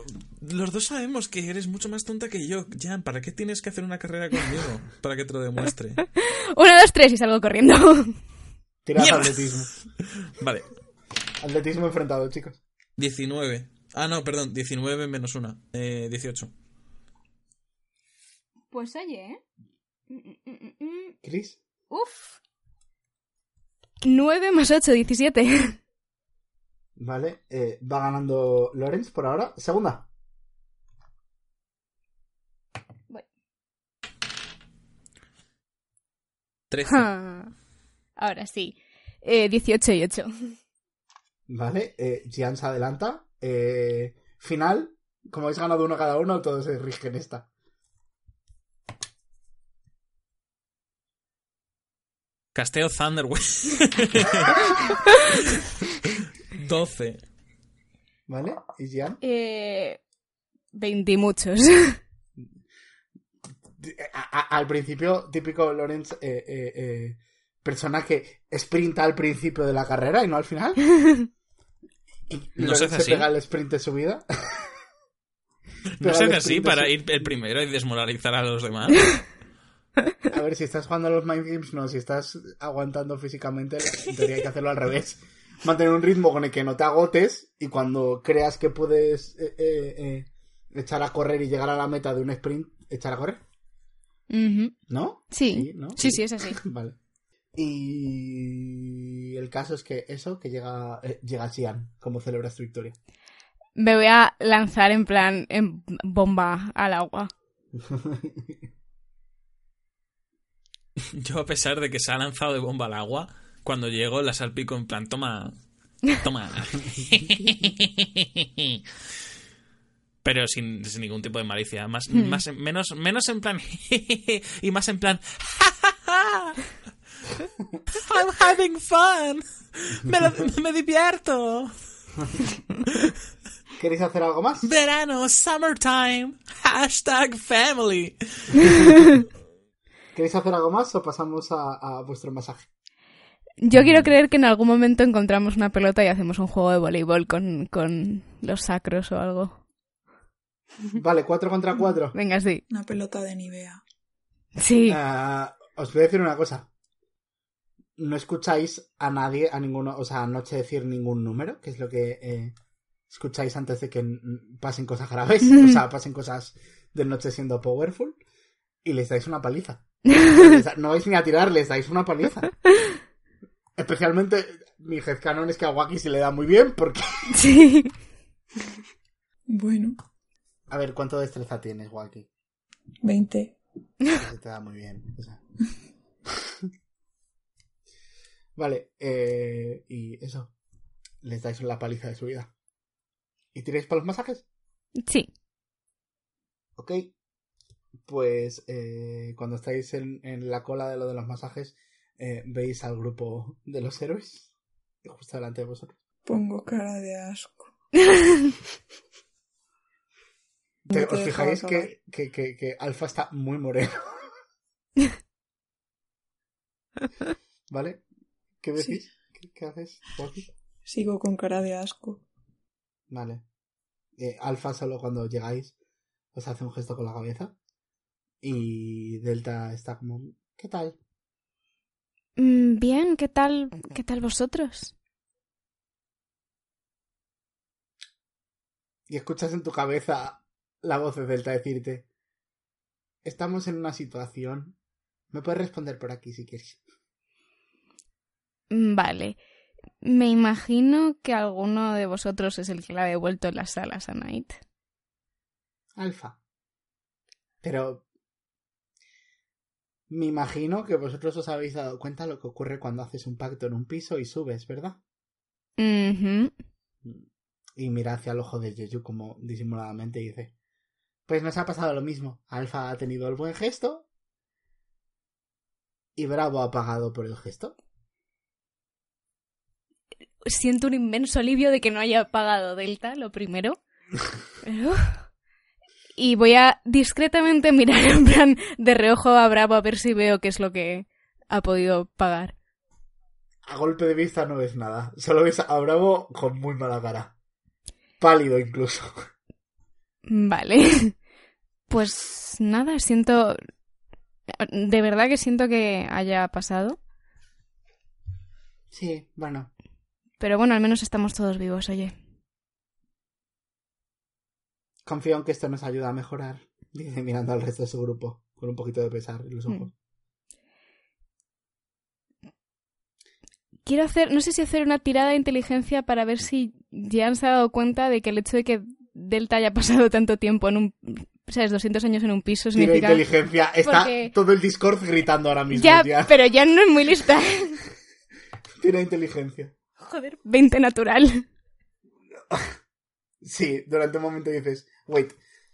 los dos sabemos que eres mucho más tonta que yo. Jan, ¿para qué tienes que hacer una carrera conmigo? Para que te lo demuestre. [LAUGHS] Una, dos, tres y salgo corriendo. [LAUGHS] tirad ¡Mierda! atletismo. [LAUGHS] Vale. Atletismo enfrentado, chicos. 19. Ah, no, perdón. 19 menos una. Eh, 18. Pues oye, ¿eh? Mm, Chris. Uf. 9 más 8, 17. [LAUGHS] Vale. eh, va ganando Lorenz por ahora. Segunda. Voy. 13. Ahora sí. Eh, 18 y 8. Vale. Eh, Gian se adelanta. Eh, final. Como habéis ganado uno cada uno, todos se rigen esta. Casteo Thunderwave. [LAUGHS] 12. ¿Vale? ¿Y Gian? Eh, 20 y muchos. A- a- al principio, típico Lorenz, eh, eh, eh, persona que sprinta al principio de la carrera y no al final. [LAUGHS] Y No se hace se así. pega el sprint de su vida. [LAUGHS] ¿No se hace así para ir el primero y desmoralizar a los demás? [LAUGHS] A ver, si estás jugando a los Mind Games, no. Si estás aguantando físicamente, en teoría hay que hacerlo al revés. [LAUGHS] Mantener un ritmo con el que no te agotes y cuando creas que puedes eh, eh, eh, echar a correr y llegar a la meta de un sprint, echar a correr. ¿No? Sí. ¿no? Sí, sí, es así. [LAUGHS] Vale. Y el caso es que eso, que llega, eh, llega Xian, como celebras tu victoria. Me voy a lanzar en plan en bomba al agua. [LAUGHS] Yo, a pesar de que se ha lanzado de bomba al agua, cuando llego la salpico en plan, toma. Toma. [LAUGHS] Pero sin, sin ningún tipo de malicia. Más, Hmm. más menos, menos en plan. [LAUGHS] y más en plan. I'm having fun. Me, lo- me divierto. ¿Queréis hacer algo más? Verano, summertime, hashtag family. ¿Queréis hacer algo más o pasamos a, a vuestro masaje? Yo quiero creer que en algún momento encontramos una pelota y hacemos un juego de voleibol con, con los sacros o algo. Vale, 4 contra 4. Venga, sí. Una pelota de Nivea. Sí. Ah, os voy a decir una cosa. No escucháis a nadie, a ninguno, o sea, anoche decir ningún número, que es lo que eh, escucháis antes de que pasen cosas graves, [LAUGHS] o sea, pasen cosas de noche siendo powerful, y les dais una paliza. [LAUGHS] No vais ni a tirar, les dais una paliza. Especialmente mi headcanon es que a Waki se le da muy bien, porque... [LAUGHS] Sí. Bueno, A ver, ¿cuánto destreza tienes, Waki? 20. Se te da muy bien. o sea. [LAUGHS] vale, eh, y eso. Les dais la paliza de su vida. ¿Y tiráis para los masajes? Sí. Ok. Pues eh, cuando estáis en, en la cola de lo de los masajes, eh, veis al grupo de los héroes. Justo delante de vosotros. Pongo cara de asco. [LAUGHS] Te- os fijáis que, que, que, que Alfa está muy moreno. [LAUGHS] ¿Vale? ¿Qué Sí. decís? ¿Qué, qué haces? Sigo con cara de asco. Vale. Eh, Alfa solo cuando llegáis os hace un gesto con la cabeza. Y Delta está como... ¿Qué tal? Mm, Bien, ¿qué tal? ¿Qué tal vosotros? Y escuchas en tu cabeza la voz de Delta decirte... Estamos en una situación... Me puedes responder por aquí si quieres. Mm, Vale. Me imagino que alguno de vosotros es el que le ha devuelto las alas a Night. Alfa. Pero... Me imagino que vosotros os habéis dado cuenta de lo que ocurre cuando haces un pacto en un piso y subes, ¿verdad? Ujú. Y mira hacia el ojo de Jeju como disimuladamente y dice: Pues nos ha pasado lo mismo. Alfa ha tenido el buen gesto. Y Bravo ha pagado por el gesto. Siento un inmenso alivio de que no haya pagado Delta, lo primero. [LAUGHS] Pero- Y voy a discretamente [LAUGHS] mirar en plan de reojo a Bravo a ver si veo qué es lo que ha podido pagar. A golpe de vista no ves nada. Solo ves a Bravo con muy mala cara. Pálido incluso. Vale. [LAUGHS] Pues nada, siento... De verdad que siento que haya pasado. Sí, bueno. Pero bueno, al menos estamos todos vivos, oye. Confío en que esto nos ayuda a mejorar. Dice mirando al resto de su grupo. Con un poquito de pesar en los Hmm. ojos. Quiero hacer, no sé si hacer una tirada de inteligencia para ver si ya se ha dado cuenta de que el hecho de que Delta haya pasado tanto tiempo en un, ¿sabes? 200 años en un piso Tira significa... inteligencia. Está Porque- todo el Discord gritando ahora mismo. Ya, pero ya no es muy lista. [LAUGHS] Tira inteligencia. Joder, 20 natural. Sí, durante un momento dices, wait,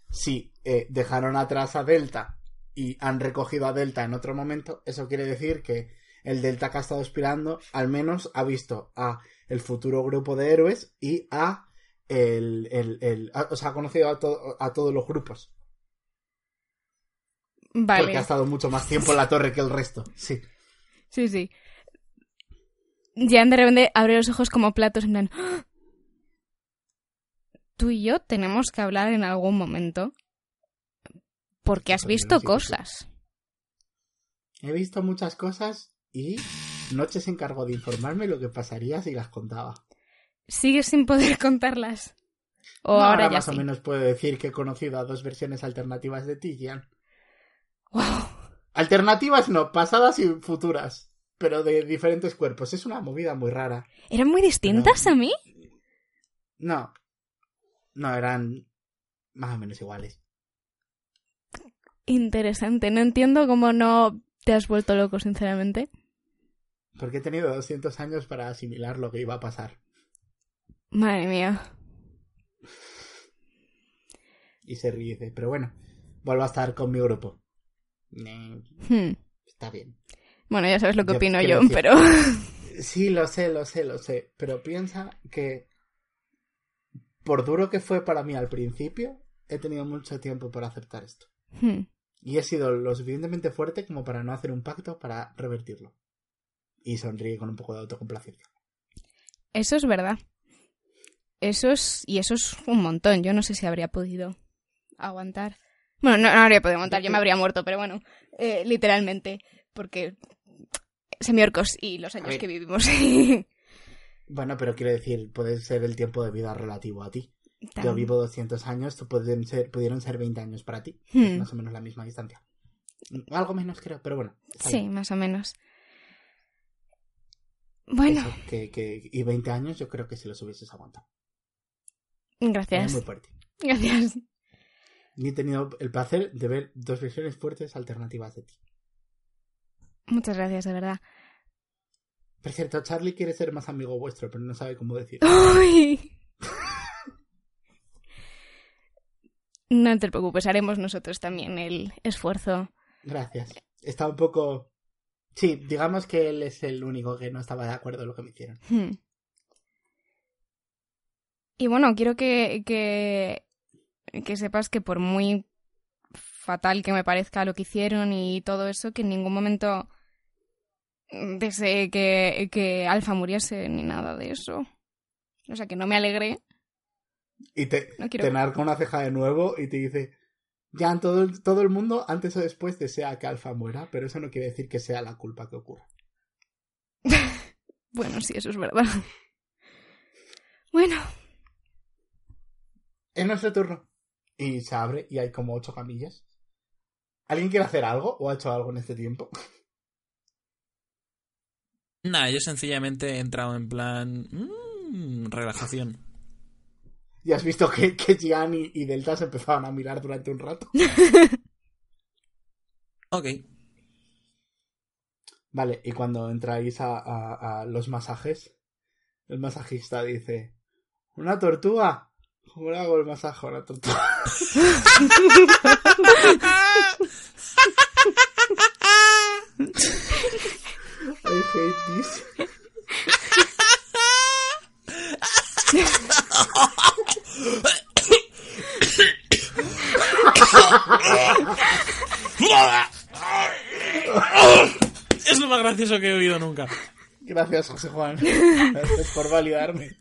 si eh, dejaron atrás a Delta y han recogido a Delta en otro momento, eso quiere decir que el Delta que ha estado aspirando al menos ha visto a el futuro grupo de héroes y a el, el, el- a- o sea, ha conocido a, to- a todos los grupos. Vale. Porque ha estado mucho más tiempo en la torre que el resto. Sí. Sí, sí. Jan de repente abre los ojos como platos en plan... ¡Ah! Tú y yo tenemos que hablar en algún momento. Porque has visto cosas. He visto muchas cosas y Noche se encargó de informarme lo que pasaría si las contaba. Sigues sin poder [LAUGHS] contarlas. O No, ahora, ya más sí. o menos puedo decir que he conocido a dos versiones alternativas de ti, Jan. Wow. Alternativas no, pasadas y futuras, pero de diferentes cuerpos. Es una movida muy rara. ¿Eran muy distintas Pero- a mí? No, no eran más o menos iguales. Interesante. No entiendo cómo no te has vuelto loco, sinceramente. Porque he tenido 200 años para asimilar lo que iba a pasar. Madre mía. Y se ríe dice, pero bueno, vuelvo a estar con mi grupo. Hmm. Está bien. Bueno, ya sabes lo que Yo opino yo, pero... [LAUGHS] Sí, lo sé, lo sé, lo sé. Pero piensa que por duro que fue para mí al principio, he tenido mucho tiempo para aceptar esto. Hmm. Y he sido lo suficientemente fuerte como para no hacer un pacto para revertirlo. Y sonríe con un poco de autocomplacencia. Eso es verdad. Eso es. Y eso es un montón. Yo no sé si habría podido aguantar. Bueno, no, no habría podido aguantar, yo me habría muerto, pero bueno, eh, literalmente. Porque. Semiorcos y los años que vivimos. [LAUGHS] Bueno, pero quiero decir, puede ser el tiempo de vida relativo a ti. Yo vivo 200 años, tú pueden ser, pudieron ser 20 años para ti. Hmm. Es más o menos la misma distancia. Algo menos creo, pero bueno. Sí, bien. más o menos. Bueno, Eso, que, que- y 20 años yo creo que si los hubieses aguantado. gracias. Es muy fuerte. Gracias. Y he tenido el placer de ver dos versiones fuertes alternativas de ti. Muchas gracias, de verdad. Por cierto, Charlie quiere ser más amigo vuestro, pero no sabe cómo decir. ¡Ay! No te preocupes, haremos nosotros también el esfuerzo. Gracias. Está un poco... Sí, digamos que él es el único que no estaba de acuerdo en lo que me hicieron. Hmm. Y bueno, quiero que, que, que sepas que por muy fatal que me parezca lo que hicieron y todo eso, que en ningún momento deseé que, que Alfa muriese ni nada de eso. O sea, que no me alegré. Y te, No quiero- te narca una ceja de nuevo y te dice... Ya todo, el- todo el mundo, antes o después, desea que Alfa muera, pero eso no quiere decir que sea la culpa que ocurra. [LAUGHS] Bueno, sí, eso es verdad. [LAUGHS] Bueno, Es nuestro turno. Y se abre y hay como ocho camillas. ¿Alguien quiere hacer algo o ha hecho algo en este tiempo? [LAUGHS] Nah, yo sencillamente he entrado en plan. mm, relajación. Y has visto que, que Gian y, y Delta se empezaban a mirar durante un rato. [LAUGHS] Ok. Vale, y cuando entráis a, a- a los masajes, el masajista dice: ¿Una tortuga? ¿Cómo le hago el masaje a una tortuga? [LAUGHS] [LAUGHS] I hate this. Es lo más gracioso que he oído nunca. Gracias, José Juan. Gracias por validarme.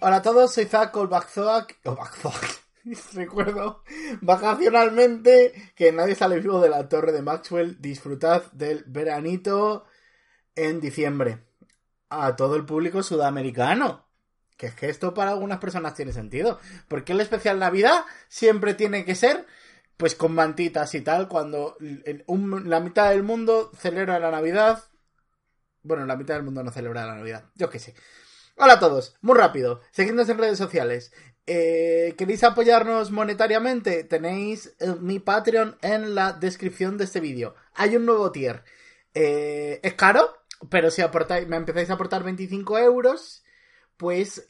Hola a todos, soy Zach o Backzoak. O Backzoak. [LAUGHS] Recuerdo vacacionalmente que nadie sale vivo de la torre de Maxwell. Disfrutad del veranito en diciembre. A todo el público sudamericano. Que es que esto para algunas personas tiene sentido. Porque el especial Navidad siempre tiene que ser pues con mantitas y tal. Cuando la mitad del mundo celebra la Navidad. Bueno, la mitad del mundo no celebra la Navidad. Yo qué sé. Hola a todos, muy rápido, seguidnos en redes sociales. Eh, ¿Queréis apoyarnos monetariamente? Tenéis eh, mi Patreon en la descripción de este vídeo. Hay un nuevo tier. Eh, es caro, pero si aportáis, me empezáis a aportar 25 euros, pues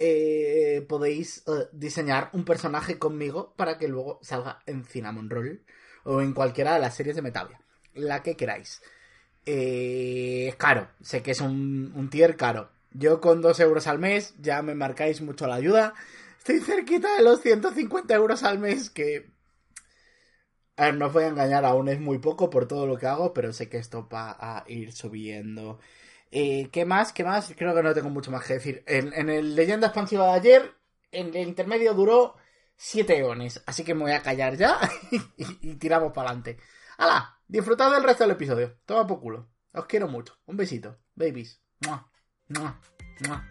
podéis diseñar un personaje conmigo para que luego salga en Cinnamon Roll o en cualquiera de las series de Metavia. La que queráis. Es caro, sé que es un, un tier caro. Yo con 2 euros al mes ya me marcáis mucho la ayuda. Estoy cerquita de los 150 euros al mes que... A ver, no os voy a engañar, aún es muy poco por todo lo que hago, pero sé que esto va a ir subiendo. Eh, ¿Qué más? ¿Qué más? Creo que no tengo mucho más que decir. En, el leyenda expansiva de ayer, en el intermedio duró 7 eones, así que me voy a callar ya [LAUGHS] y, y tiramos para adelante. ¡Hala! Disfrutad del resto del episodio. Toma por culo. Os quiero mucho. Un besito. Babies. ¡Mua! ¡Mua! ¡Mua!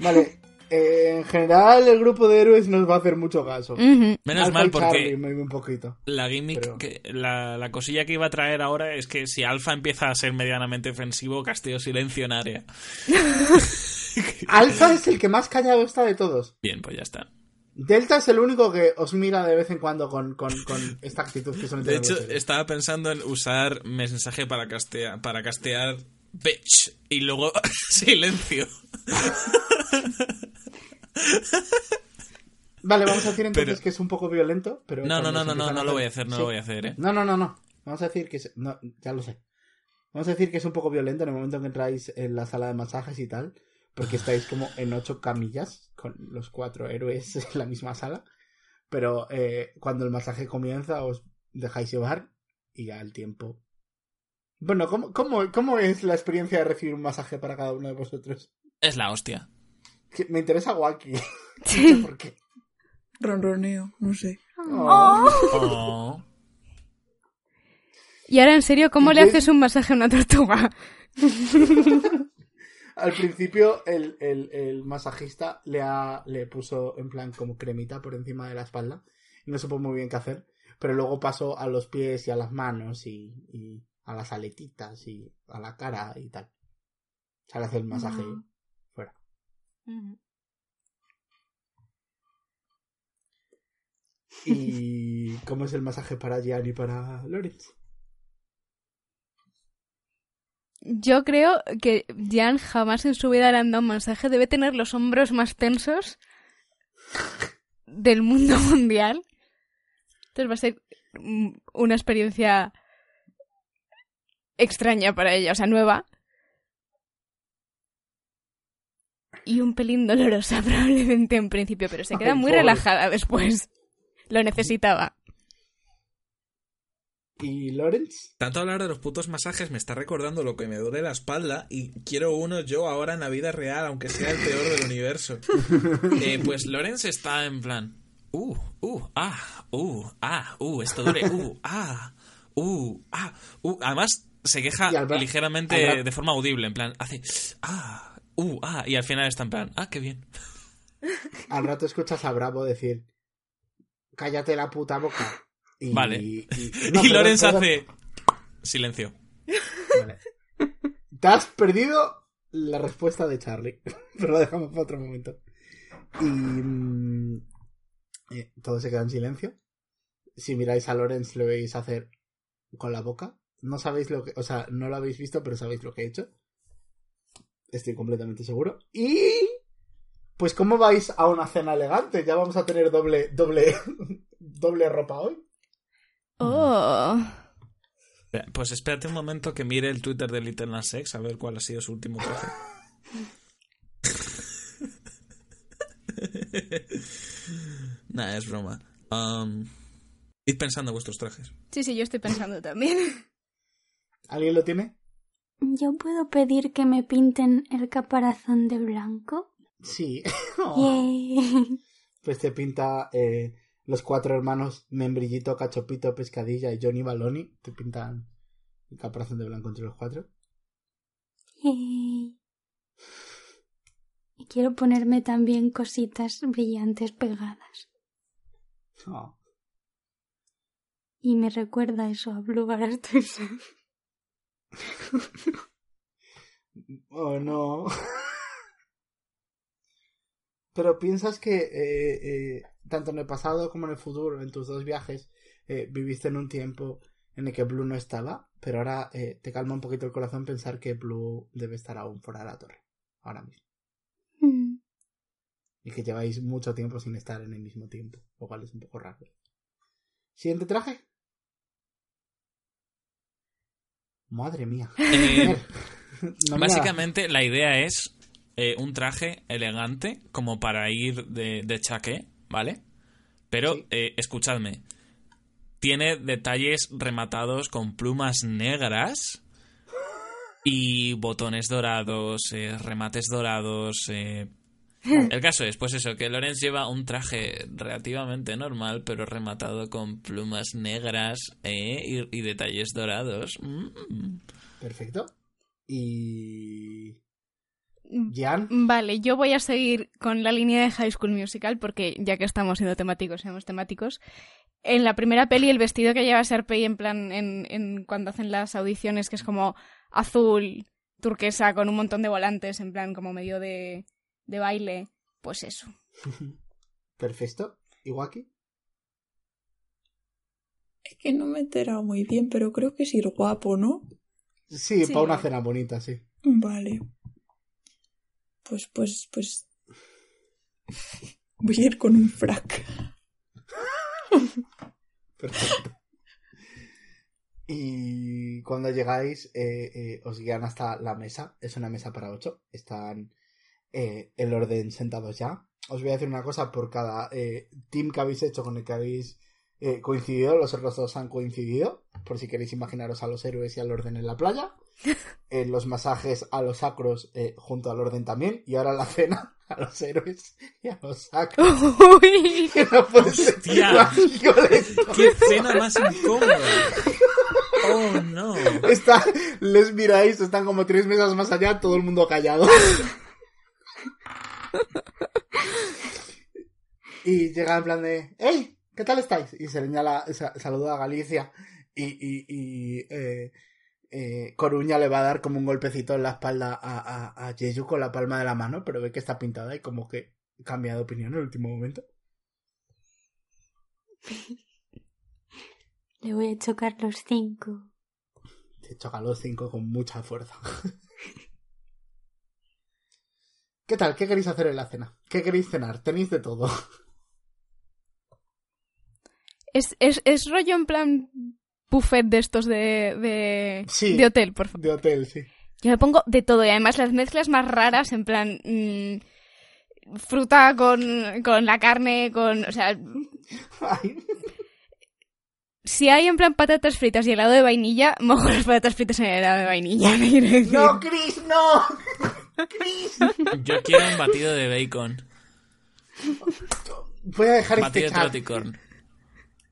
Vale, Eh, en general, el grupo de héroes nos va a hacer mucho caso. Menos Alpha mal Charlie, porque maybe un poquito. la gimmick, Pero- que, la, la cosilla que iba a traer ahora es que si Alfa empieza a ser medianamente ofensivo, castigo silencio en área. [LAUGHS] Alpha es el que más callado está de todos. Bien, pues ya está. Delta es el único que os mira de vez en cuando con, con, con esta actitud que suelen De hecho, estaba pensando en usar mensaje para castear, para castear bitch y luego [LAUGHS] silencio. [LAUGHS] Vale, vamos a decir entonces Pero- que es un poco violento, pero... No, no, no, no, no, no lo voy a hacer, no Sí. lo voy a hacer, eh. No, no, no, no. Vamos a decir que... es- No, ya lo sé. Vamos a decir que es un poco violento en el momento en que entráis en la sala de masajes y tal, porque [SIGHS] estáis como en ocho camillas con los cuatro héroes en la misma sala, pero eh, cuando el masaje comienza os dejáis llevar y al tiempo... Bueno, ¿cómo, cómo, ¿cómo es la experiencia de recibir un masaje para cada uno de vosotros? Es la hostia. Me interesa Wacky. [LAUGHS] No sé Sí. por qué. Ronroneo, no sé. Oh. Oh. Y ahora, en serio, ¿cómo le haces un masaje a una tortuga? [LAUGHS] Al principio el, el- el masajista le, ha, le puso en plan como cremita por encima de la espalda y no supo muy bien qué hacer, pero luego pasó a los pies y a las manos y, y a las aletitas y a la cara y tal. O sea, le hace el masaje fuera. ¿Y cómo es el masaje para Jan y para Lorenz? Yo creo que Jan jamás en su vida le han dado un masaje. Debe tener los hombros más tensos del mundo [LAUGHS] mundial. Entonces va a ser una experiencia extraña para ella, o sea, nueva. Y un pelín dolorosa [LAUGHS] probablemente en principio, pero se queda Ay, muy pobre. relajada después. Lo necesitaba. ¿Y Lorenz? Tanto hablar de los putos masajes me está recordando lo que me duele la espalda y quiero uno yo ahora en la vida real, aunque sea el peor del universo. [LAUGHS] Eh, pues Lorenz está en plan, uh, uh, ah, uh, ah, uh, esto duele, uh, ah, uh, ah, uh. Además se queja ligeramente de forma audible, en plan, hace, ah, uh, ah, y al final está en plan, ah, qué bien. [LAUGHS] Al rato escuchas a Bravo decir, cállate la puta boca. Y, Vale. Y, Y, [LAUGHS] no, Lorenz hace silencio. Vale. Te has perdido la respuesta de Charlie, [LAUGHS] pero lo dejamos para otro momento. Y mm, eh, todo se queda en silencio. Si miráis a Lorenz lo veis hacer con la boca. No sabéis lo que, o sea, no lo habéis visto, pero sabéis lo que he hecho. Estoy completamente seguro. Y pues cómo vais a una cena elegante, ya vamos a tener doble doble [LAUGHS] doble ropa hoy. Oh. Pues espérate un momento que mire el Twitter de Little Nas X a ver cuál ha sido su último traje. [LAUGHS] nah, es broma. Um, id pensando vuestros trajes. Sí, sí, yo estoy pensando también. ¿Alguien lo tiene? ¿Yo puedo pedir que me pinten el caparazón de blanco? Sí. [LAUGHS] Pues te pinta eh, los cuatro hermanos Membrillito, Cachopito, Pescadilla y Johnny Baloni. Te pintan el caparazón de blanco entre los cuatro. Yay. Y quiero ponerme también cositas brillantes pegadas. Oh. Y me recuerda eso a Blue, sad. [LAUGHS] Oh, no. [LAUGHS] Pero piensas que eh, eh, tanto en el pasado como en el futuro, en tus dos viajes, eh, viviste en un tiempo en el que Blue no estaba, pero ahora te calma un poquito el corazón pensar que Blue debe estar aún fuera de la torre, ahora mismo. Mm. Y que lleváis mucho tiempo sin estar en el mismo tiempo, lo cual es un poco raro. Siguiente traje. Madre mía. [LAUGHS] Eh, No básicamente la idea es eh, un traje elegante como para ir de, de chaqué, ¿vale? Pero Sí. eh, escuchadme. Tiene detalles rematados con plumas negras y botones dorados, remates dorados. [LAUGHS] El caso es, pues eso, que Lorenz lleva un traje relativamente normal, pero rematado con plumas negras eh, y, y detalles dorados. Mm. Perfecto. Y. Jan, Vale, yo voy a seguir con la línea de High School Musical porque ya que estamos siendo temáticos, seamos temáticos. En la primera peli el vestido que lleva Serpey en plan en, en cuando hacen las audiciones que es como azul, turquesa con un montón de volantes en plan como medio de, de baile, pues eso. [LAUGHS] perfecto. Iwaki. Es que no me he enterado muy bien, pero creo que es ir guapo, ¿no? Sí, Sí. para una cena bonita, sí. Vale. Pues, pues, pues. [LAUGHS] Voy a ir con un frac. Perfecto. Y cuando llegáis, eh, eh, os guían hasta la mesa. Es una mesa para ocho. Están eh, el orden sentados ya. Os voy a decir una cosa por cada eh, team que habéis hecho con el que habéis eh, coincidido. Los otros dos han coincidido. Por si queréis imaginaros a los héroes y al orden en la playa. [LAUGHS] Eh, los masajes a los sacros eh, junto al orden también. Y ahora la cena a los héroes y a los sacros. Uy. [LAUGHS] Que no puede ser Hostia. más violento. ¡Qué escena más incómoda! ¡Oh, no! Está, les miráis, están como tres mesas más allá, todo el mundo callado. [LAUGHS] y llega en plan de, ¡Hey! ¿Qué tal estáis? Y se señala, sa- saluda a Galicia y, y, y eh, eh, Coruña le va a dar como un golpecito en la espalda a, a, a Jeju con la palma de la mano, pero ve que está pintada y como que cambia de opinión en el último momento. Le voy a chocar los cinco. Te choca los cinco con mucha fuerza. ¿Qué tal? ¿Qué queréis hacer en la cena? ¿Qué queréis cenar? Tenéis de todo. Es, es, es rollo en plan buffet de estos de, de, Sí. de hotel, por favor. De hotel, sí. Yo me pongo de todo y además las mezclas más raras en plan mm, fruta con, con la carne, con... O sea, Ay, si hay en plan patatas fritas y helado de vainilla, mojo las patatas fritas en el helado de vainilla. [LAUGHS] ¡No, Chris, no! Yo quiero un batido de bacon. Voy a dejar Batido este de chat. troticorn.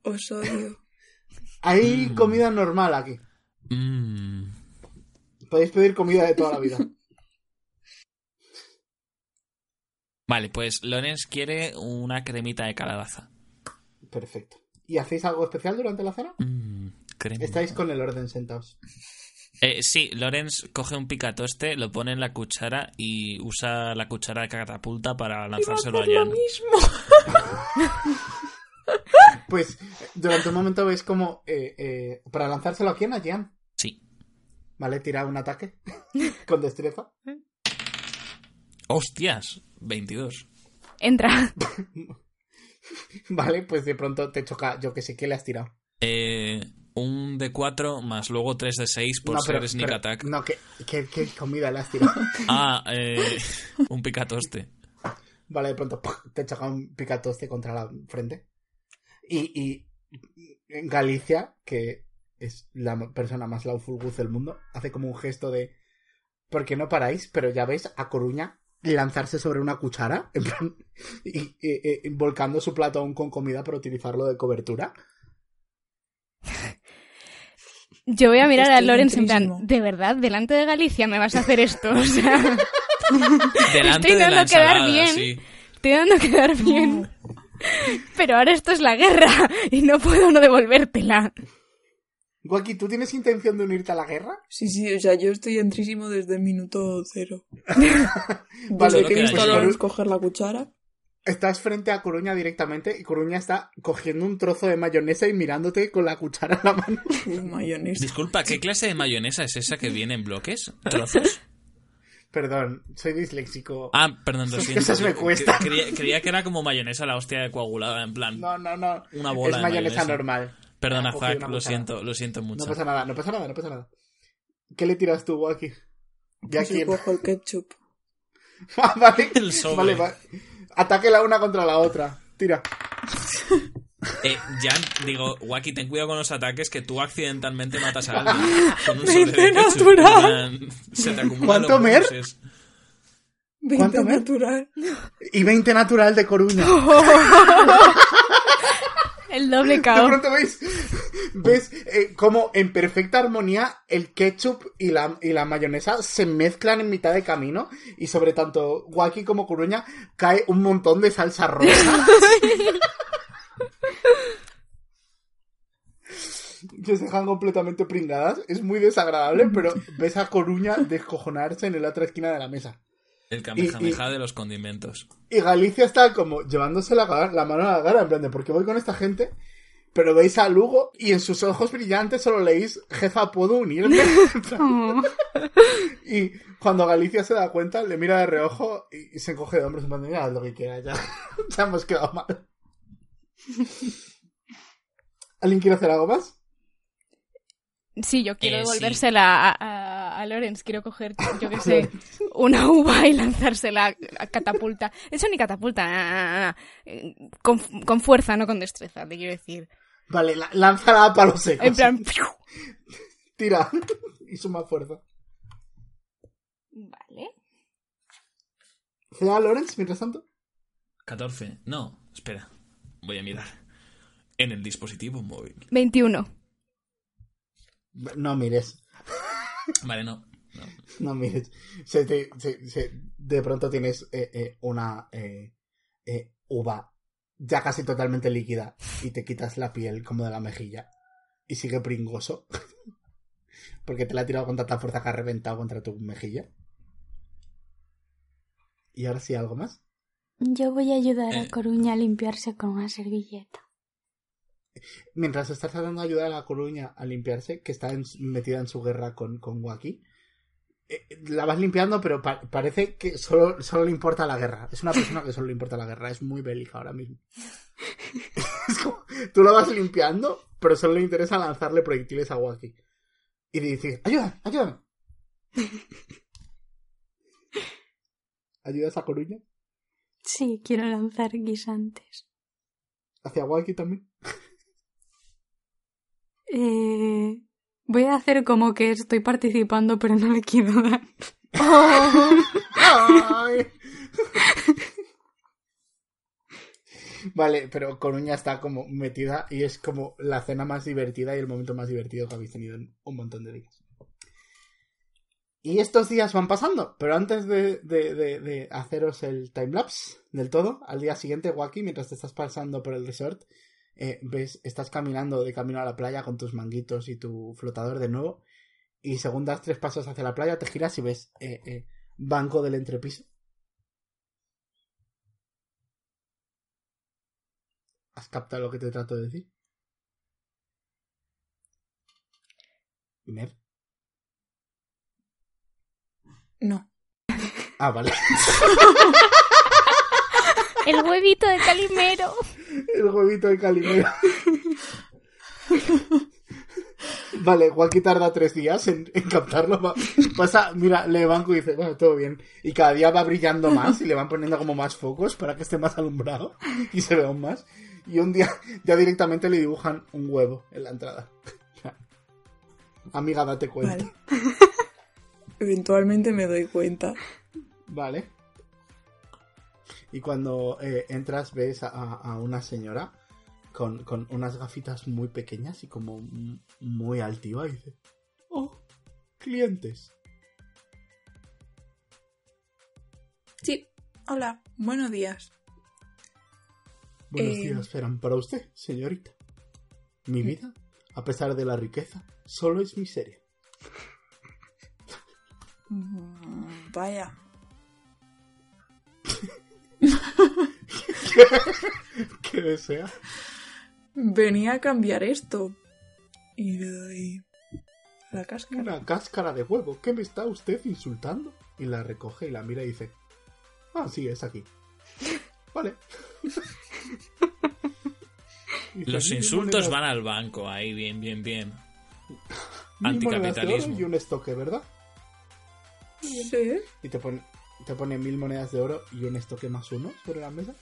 Os odio. Hay comida normal aquí. Mmm. Podéis pedir comida de toda la vida. Vale, pues Lorenz quiere una cremita de calabaza. Perfecto. ¿Y hacéis algo especial durante la cena? Cremita. Estáis con el orden sentados. Eh, sí, Lorenz coge un picatoste, lo pone en la cuchara y usa la cuchara de catapulta para lanzárselo a Hacer lo Jan. mismo. [LAUGHS] Pues durante un momento veis como eh, eh, para lanzárselo a quién, a Jan. Sí. Vale, tira un ataque [LAUGHS] con destreza. ¡Hostias! 22. Entra. [LAUGHS] Vale, pues de pronto te choca, yo que sé, ¿qué le has tirado? Eh, un de 4 más luego 3 de 6 por no, ser sneak attack. No, ¿qué, qué, qué comida le has tirado? Ah, eh, un picatoste. Vale, de pronto te choca un picatoste contra la frente. Y, y en Galicia, que es la persona más laufulguz del mundo, hace como un gesto de ¿por qué no paráis? Pero ya ves a Coruña lanzarse sobre una cuchara en plan, y, y- y- volcando su plato aún con comida para utilizarlo de cobertura. Yo voy a mirar a Lorenz en plan, ¿de verdad? ¿Delante de Galicia me vas a hacer esto? [LAUGHS] O sea, Delante Estoy de la dando quedar bien. sí. estoy dando quedar bien. Pero ahora esto es la guerra y no puedo no devolvértela. Guaki, ¿tú tienes intención de unirte a la guerra? Sí, sí, o sea, yo estoy entrísimo desde el minuto cero. [LAUGHS] Vale, Desde que he visto a. Lorenz coger la cuchara. Estás frente a Coruña directamente y Coruña está cogiendo un trozo de mayonesa y mirándote con la cuchara en la mano. [LAUGHS] Mayonesa. Disculpa, ¿qué clase de mayonesa es esa que viene en bloques? ¿Trozos? [LAUGHS] Perdón, soy disléxico. Ah, perdón, lo Esas siento. cosas me cuestan. Creía, creía que era como mayonesa la hostia de coagulada, en plan. No, no, no. Una bola es de mayonesa, mayonesa. normal. Perdona, Zack, lo siento, lo siento mucho. No pasa nada, no pasa nada, no pasa nada. ¿Qué le tiras tú, Waki? Ya cojo el ketchup. [LAUGHS] Ah, vale. El sobre. Vale, va. Ataque la una contra la otra. Tira. Eh, Jan, digo, Waki, ten cuidado con los ataques que tú accidentalmente matas a [LAUGHS] alguien. Con un sobre de Veinte ketchup, natural. en plan, Se te acumulan ¿Cuánto, los Mer? bonuses. 20 ¿Cuánto, Mer? natural. Y 20 natural de Coruña. [LAUGHS] [LAUGHS] El doble De caos. pronto veis, ves eh, como en perfecta armonía el ketchup y la, y la mayonesa se mezclan en mitad de camino y sobre tanto Guaki como Coruña cae un montón de salsa rosa. [LAUGHS] que se dejan completamente pringadas. Es muy desagradable, pero ves a Coruña descojonarse en la otra esquina de la mesa. El kamehameha de los condimentos. Y Galicia está como llevándose la, la mano a la cara, en plan de, ¿por qué voy con esta gente? Pero veis a Lugo y en sus ojos brillantes solo leéis, jefa, ¿puedo unirme? [LAUGHS] Y cuando Galicia se da cuenta, le mira de reojo y, se encoge de hombros en plan de, "Mira, haz lo que quieras, ya, [LAUGHS] ya hemos quedado mal. [LAUGHS] ¿Alguien quiere hacer algo más? Sí, yo quiero Eh, sí. devolvérsela a, a, a Lorenz. Quiero coger, yo qué sé, una uva y lanzársela a catapulta. Eso ni catapulta, na, na, na. Con, con fuerza, no con destreza, te quiero decir. Vale, la- lánzala a palos secos. En plan, [LAUGHS] ¡piu! Tira. [LAUGHS] y suma fuerza. Vale. ¿Cea Lorenz, mientras tanto? 14. No, espera. Voy a mirar. En el dispositivo móvil. 21. No mires. Vale, no. no. No mires. Se te- se- se- de pronto tienes eh, eh, una eh, eh, uva ya casi totalmente líquida y te quitas la piel como de la mejilla y sigue pringoso. [LAUGHS] Porque te la ha tirado con tanta fuerza que ha reventado contra tu mejilla. Y ahora sí, ¿algo más? Yo voy a ayudar a Eh. Coruña a limpiarse con una servilleta. Mientras estás tratando de ayudar a la Coruña a limpiarse, que está en- metida en su guerra con, con Waki, eh, la vas limpiando, pero pa- parece que solo, solo le importa la guerra. Es una persona que solo le importa la guerra. Es muy bélica ahora mismo. [LAUGHS] Es como, tú la vas limpiando, pero solo le interesa lanzarle proyectiles a Waki. Y le dices, ayúdame, ayúdame. ¿Ayudas a Coruña? Sí, quiero lanzar guisantes. ¿Hacia Waki también? Eh, voy a hacer como que estoy participando, pero no le quiero dar. Ay. Vale, pero Coruña está como metida y es como la cena más divertida y el momento más divertido que habéis tenido en un montón de días. Y estos días van pasando, pero antes de, de- de- de haceros el timelapse del todo, al día siguiente, Waki, mientras te estás pasando por el resort, eh, ves, estás caminando de camino a la playa con tus manguitos y tu flotador de nuevo, y según das tres pasos hacia la playa, te giras y ves eh, eh, banco del entrepiso. ¿Has captado lo que te trato de decir? Mer. No. Ah, vale. [LAUGHS] El huevito de Calimero. El huevito de Calimero. Vale, Joaquín tarda tres días en, en captarlo. Va- Pasa, mira, le banco y dice, bueno, todo bien. Y cada día va brillando más y le van poniendo como más focos para que esté más alumbrado y se vea aún más. Y un día ya directamente le dibujan un huevo en la entrada. Amiga, date cuenta. Vale. [LAUGHS] Eventualmente me doy cuenta. Vale. Y cuando eh, entras ves a, a una señora con, con unas gafitas muy pequeñas y como muy altiva y dice, oh, clientes. Sí. Hola. Buenos días. Buenos Eh. días esperan para usted, señorita. Mi vida, a pesar de la riqueza, solo es miseria. Mm, Vaya. [LAUGHS] ¿Qué desea? Venía a cambiar esto. Y le doy la cáscara. Una cáscara de huevo. ¿Qué me está usted insultando? Y la recoge y la mira y dice, ah, sí, es aquí. [LAUGHS] Vale. [LAUGHS] Dice, Los "Mil insultos van al banco, ahí, bien, bien, bien. Anticapitalismo. Y un estoque, ¿verdad? Sí. Y te pone, te pone mil monedas de oro y un estoque más uno sobre la mesa.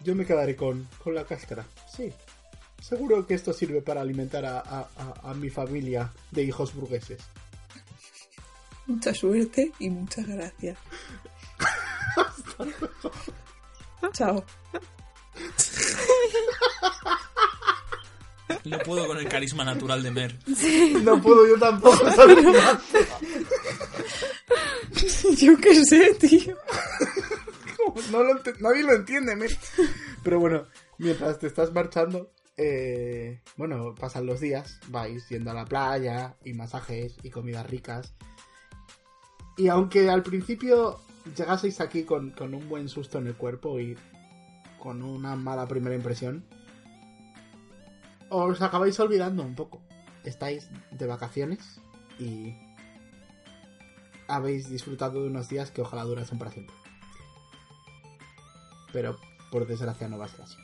Yo me quedaré con, con la cáscara. Sí. Seguro que esto sirve para alimentar a, a- a- a mi familia de hijos burgueses. [LAUGHS] Mucha suerte y muchas gracias. [LAUGHS] Chao. No puedo con el carisma natural de Mer. No puedo yo tampoco. [LAUGHS] [LAUGHS] Yo qué sé, tío. Nadie lo entiende. Pero bueno, mientras te estás marchando, eh, bueno, pasan los días, vais yendo a la playa y masajes y comidas ricas. Y aunque al principio llegaseis aquí con, con un buen susto en el cuerpo y con una mala primera impresión, os acabáis olvidando un poco. Estáis de vacaciones y habéis disfrutado de unos días que ojalá durasen para siempre pero por desgracia no va a ser así.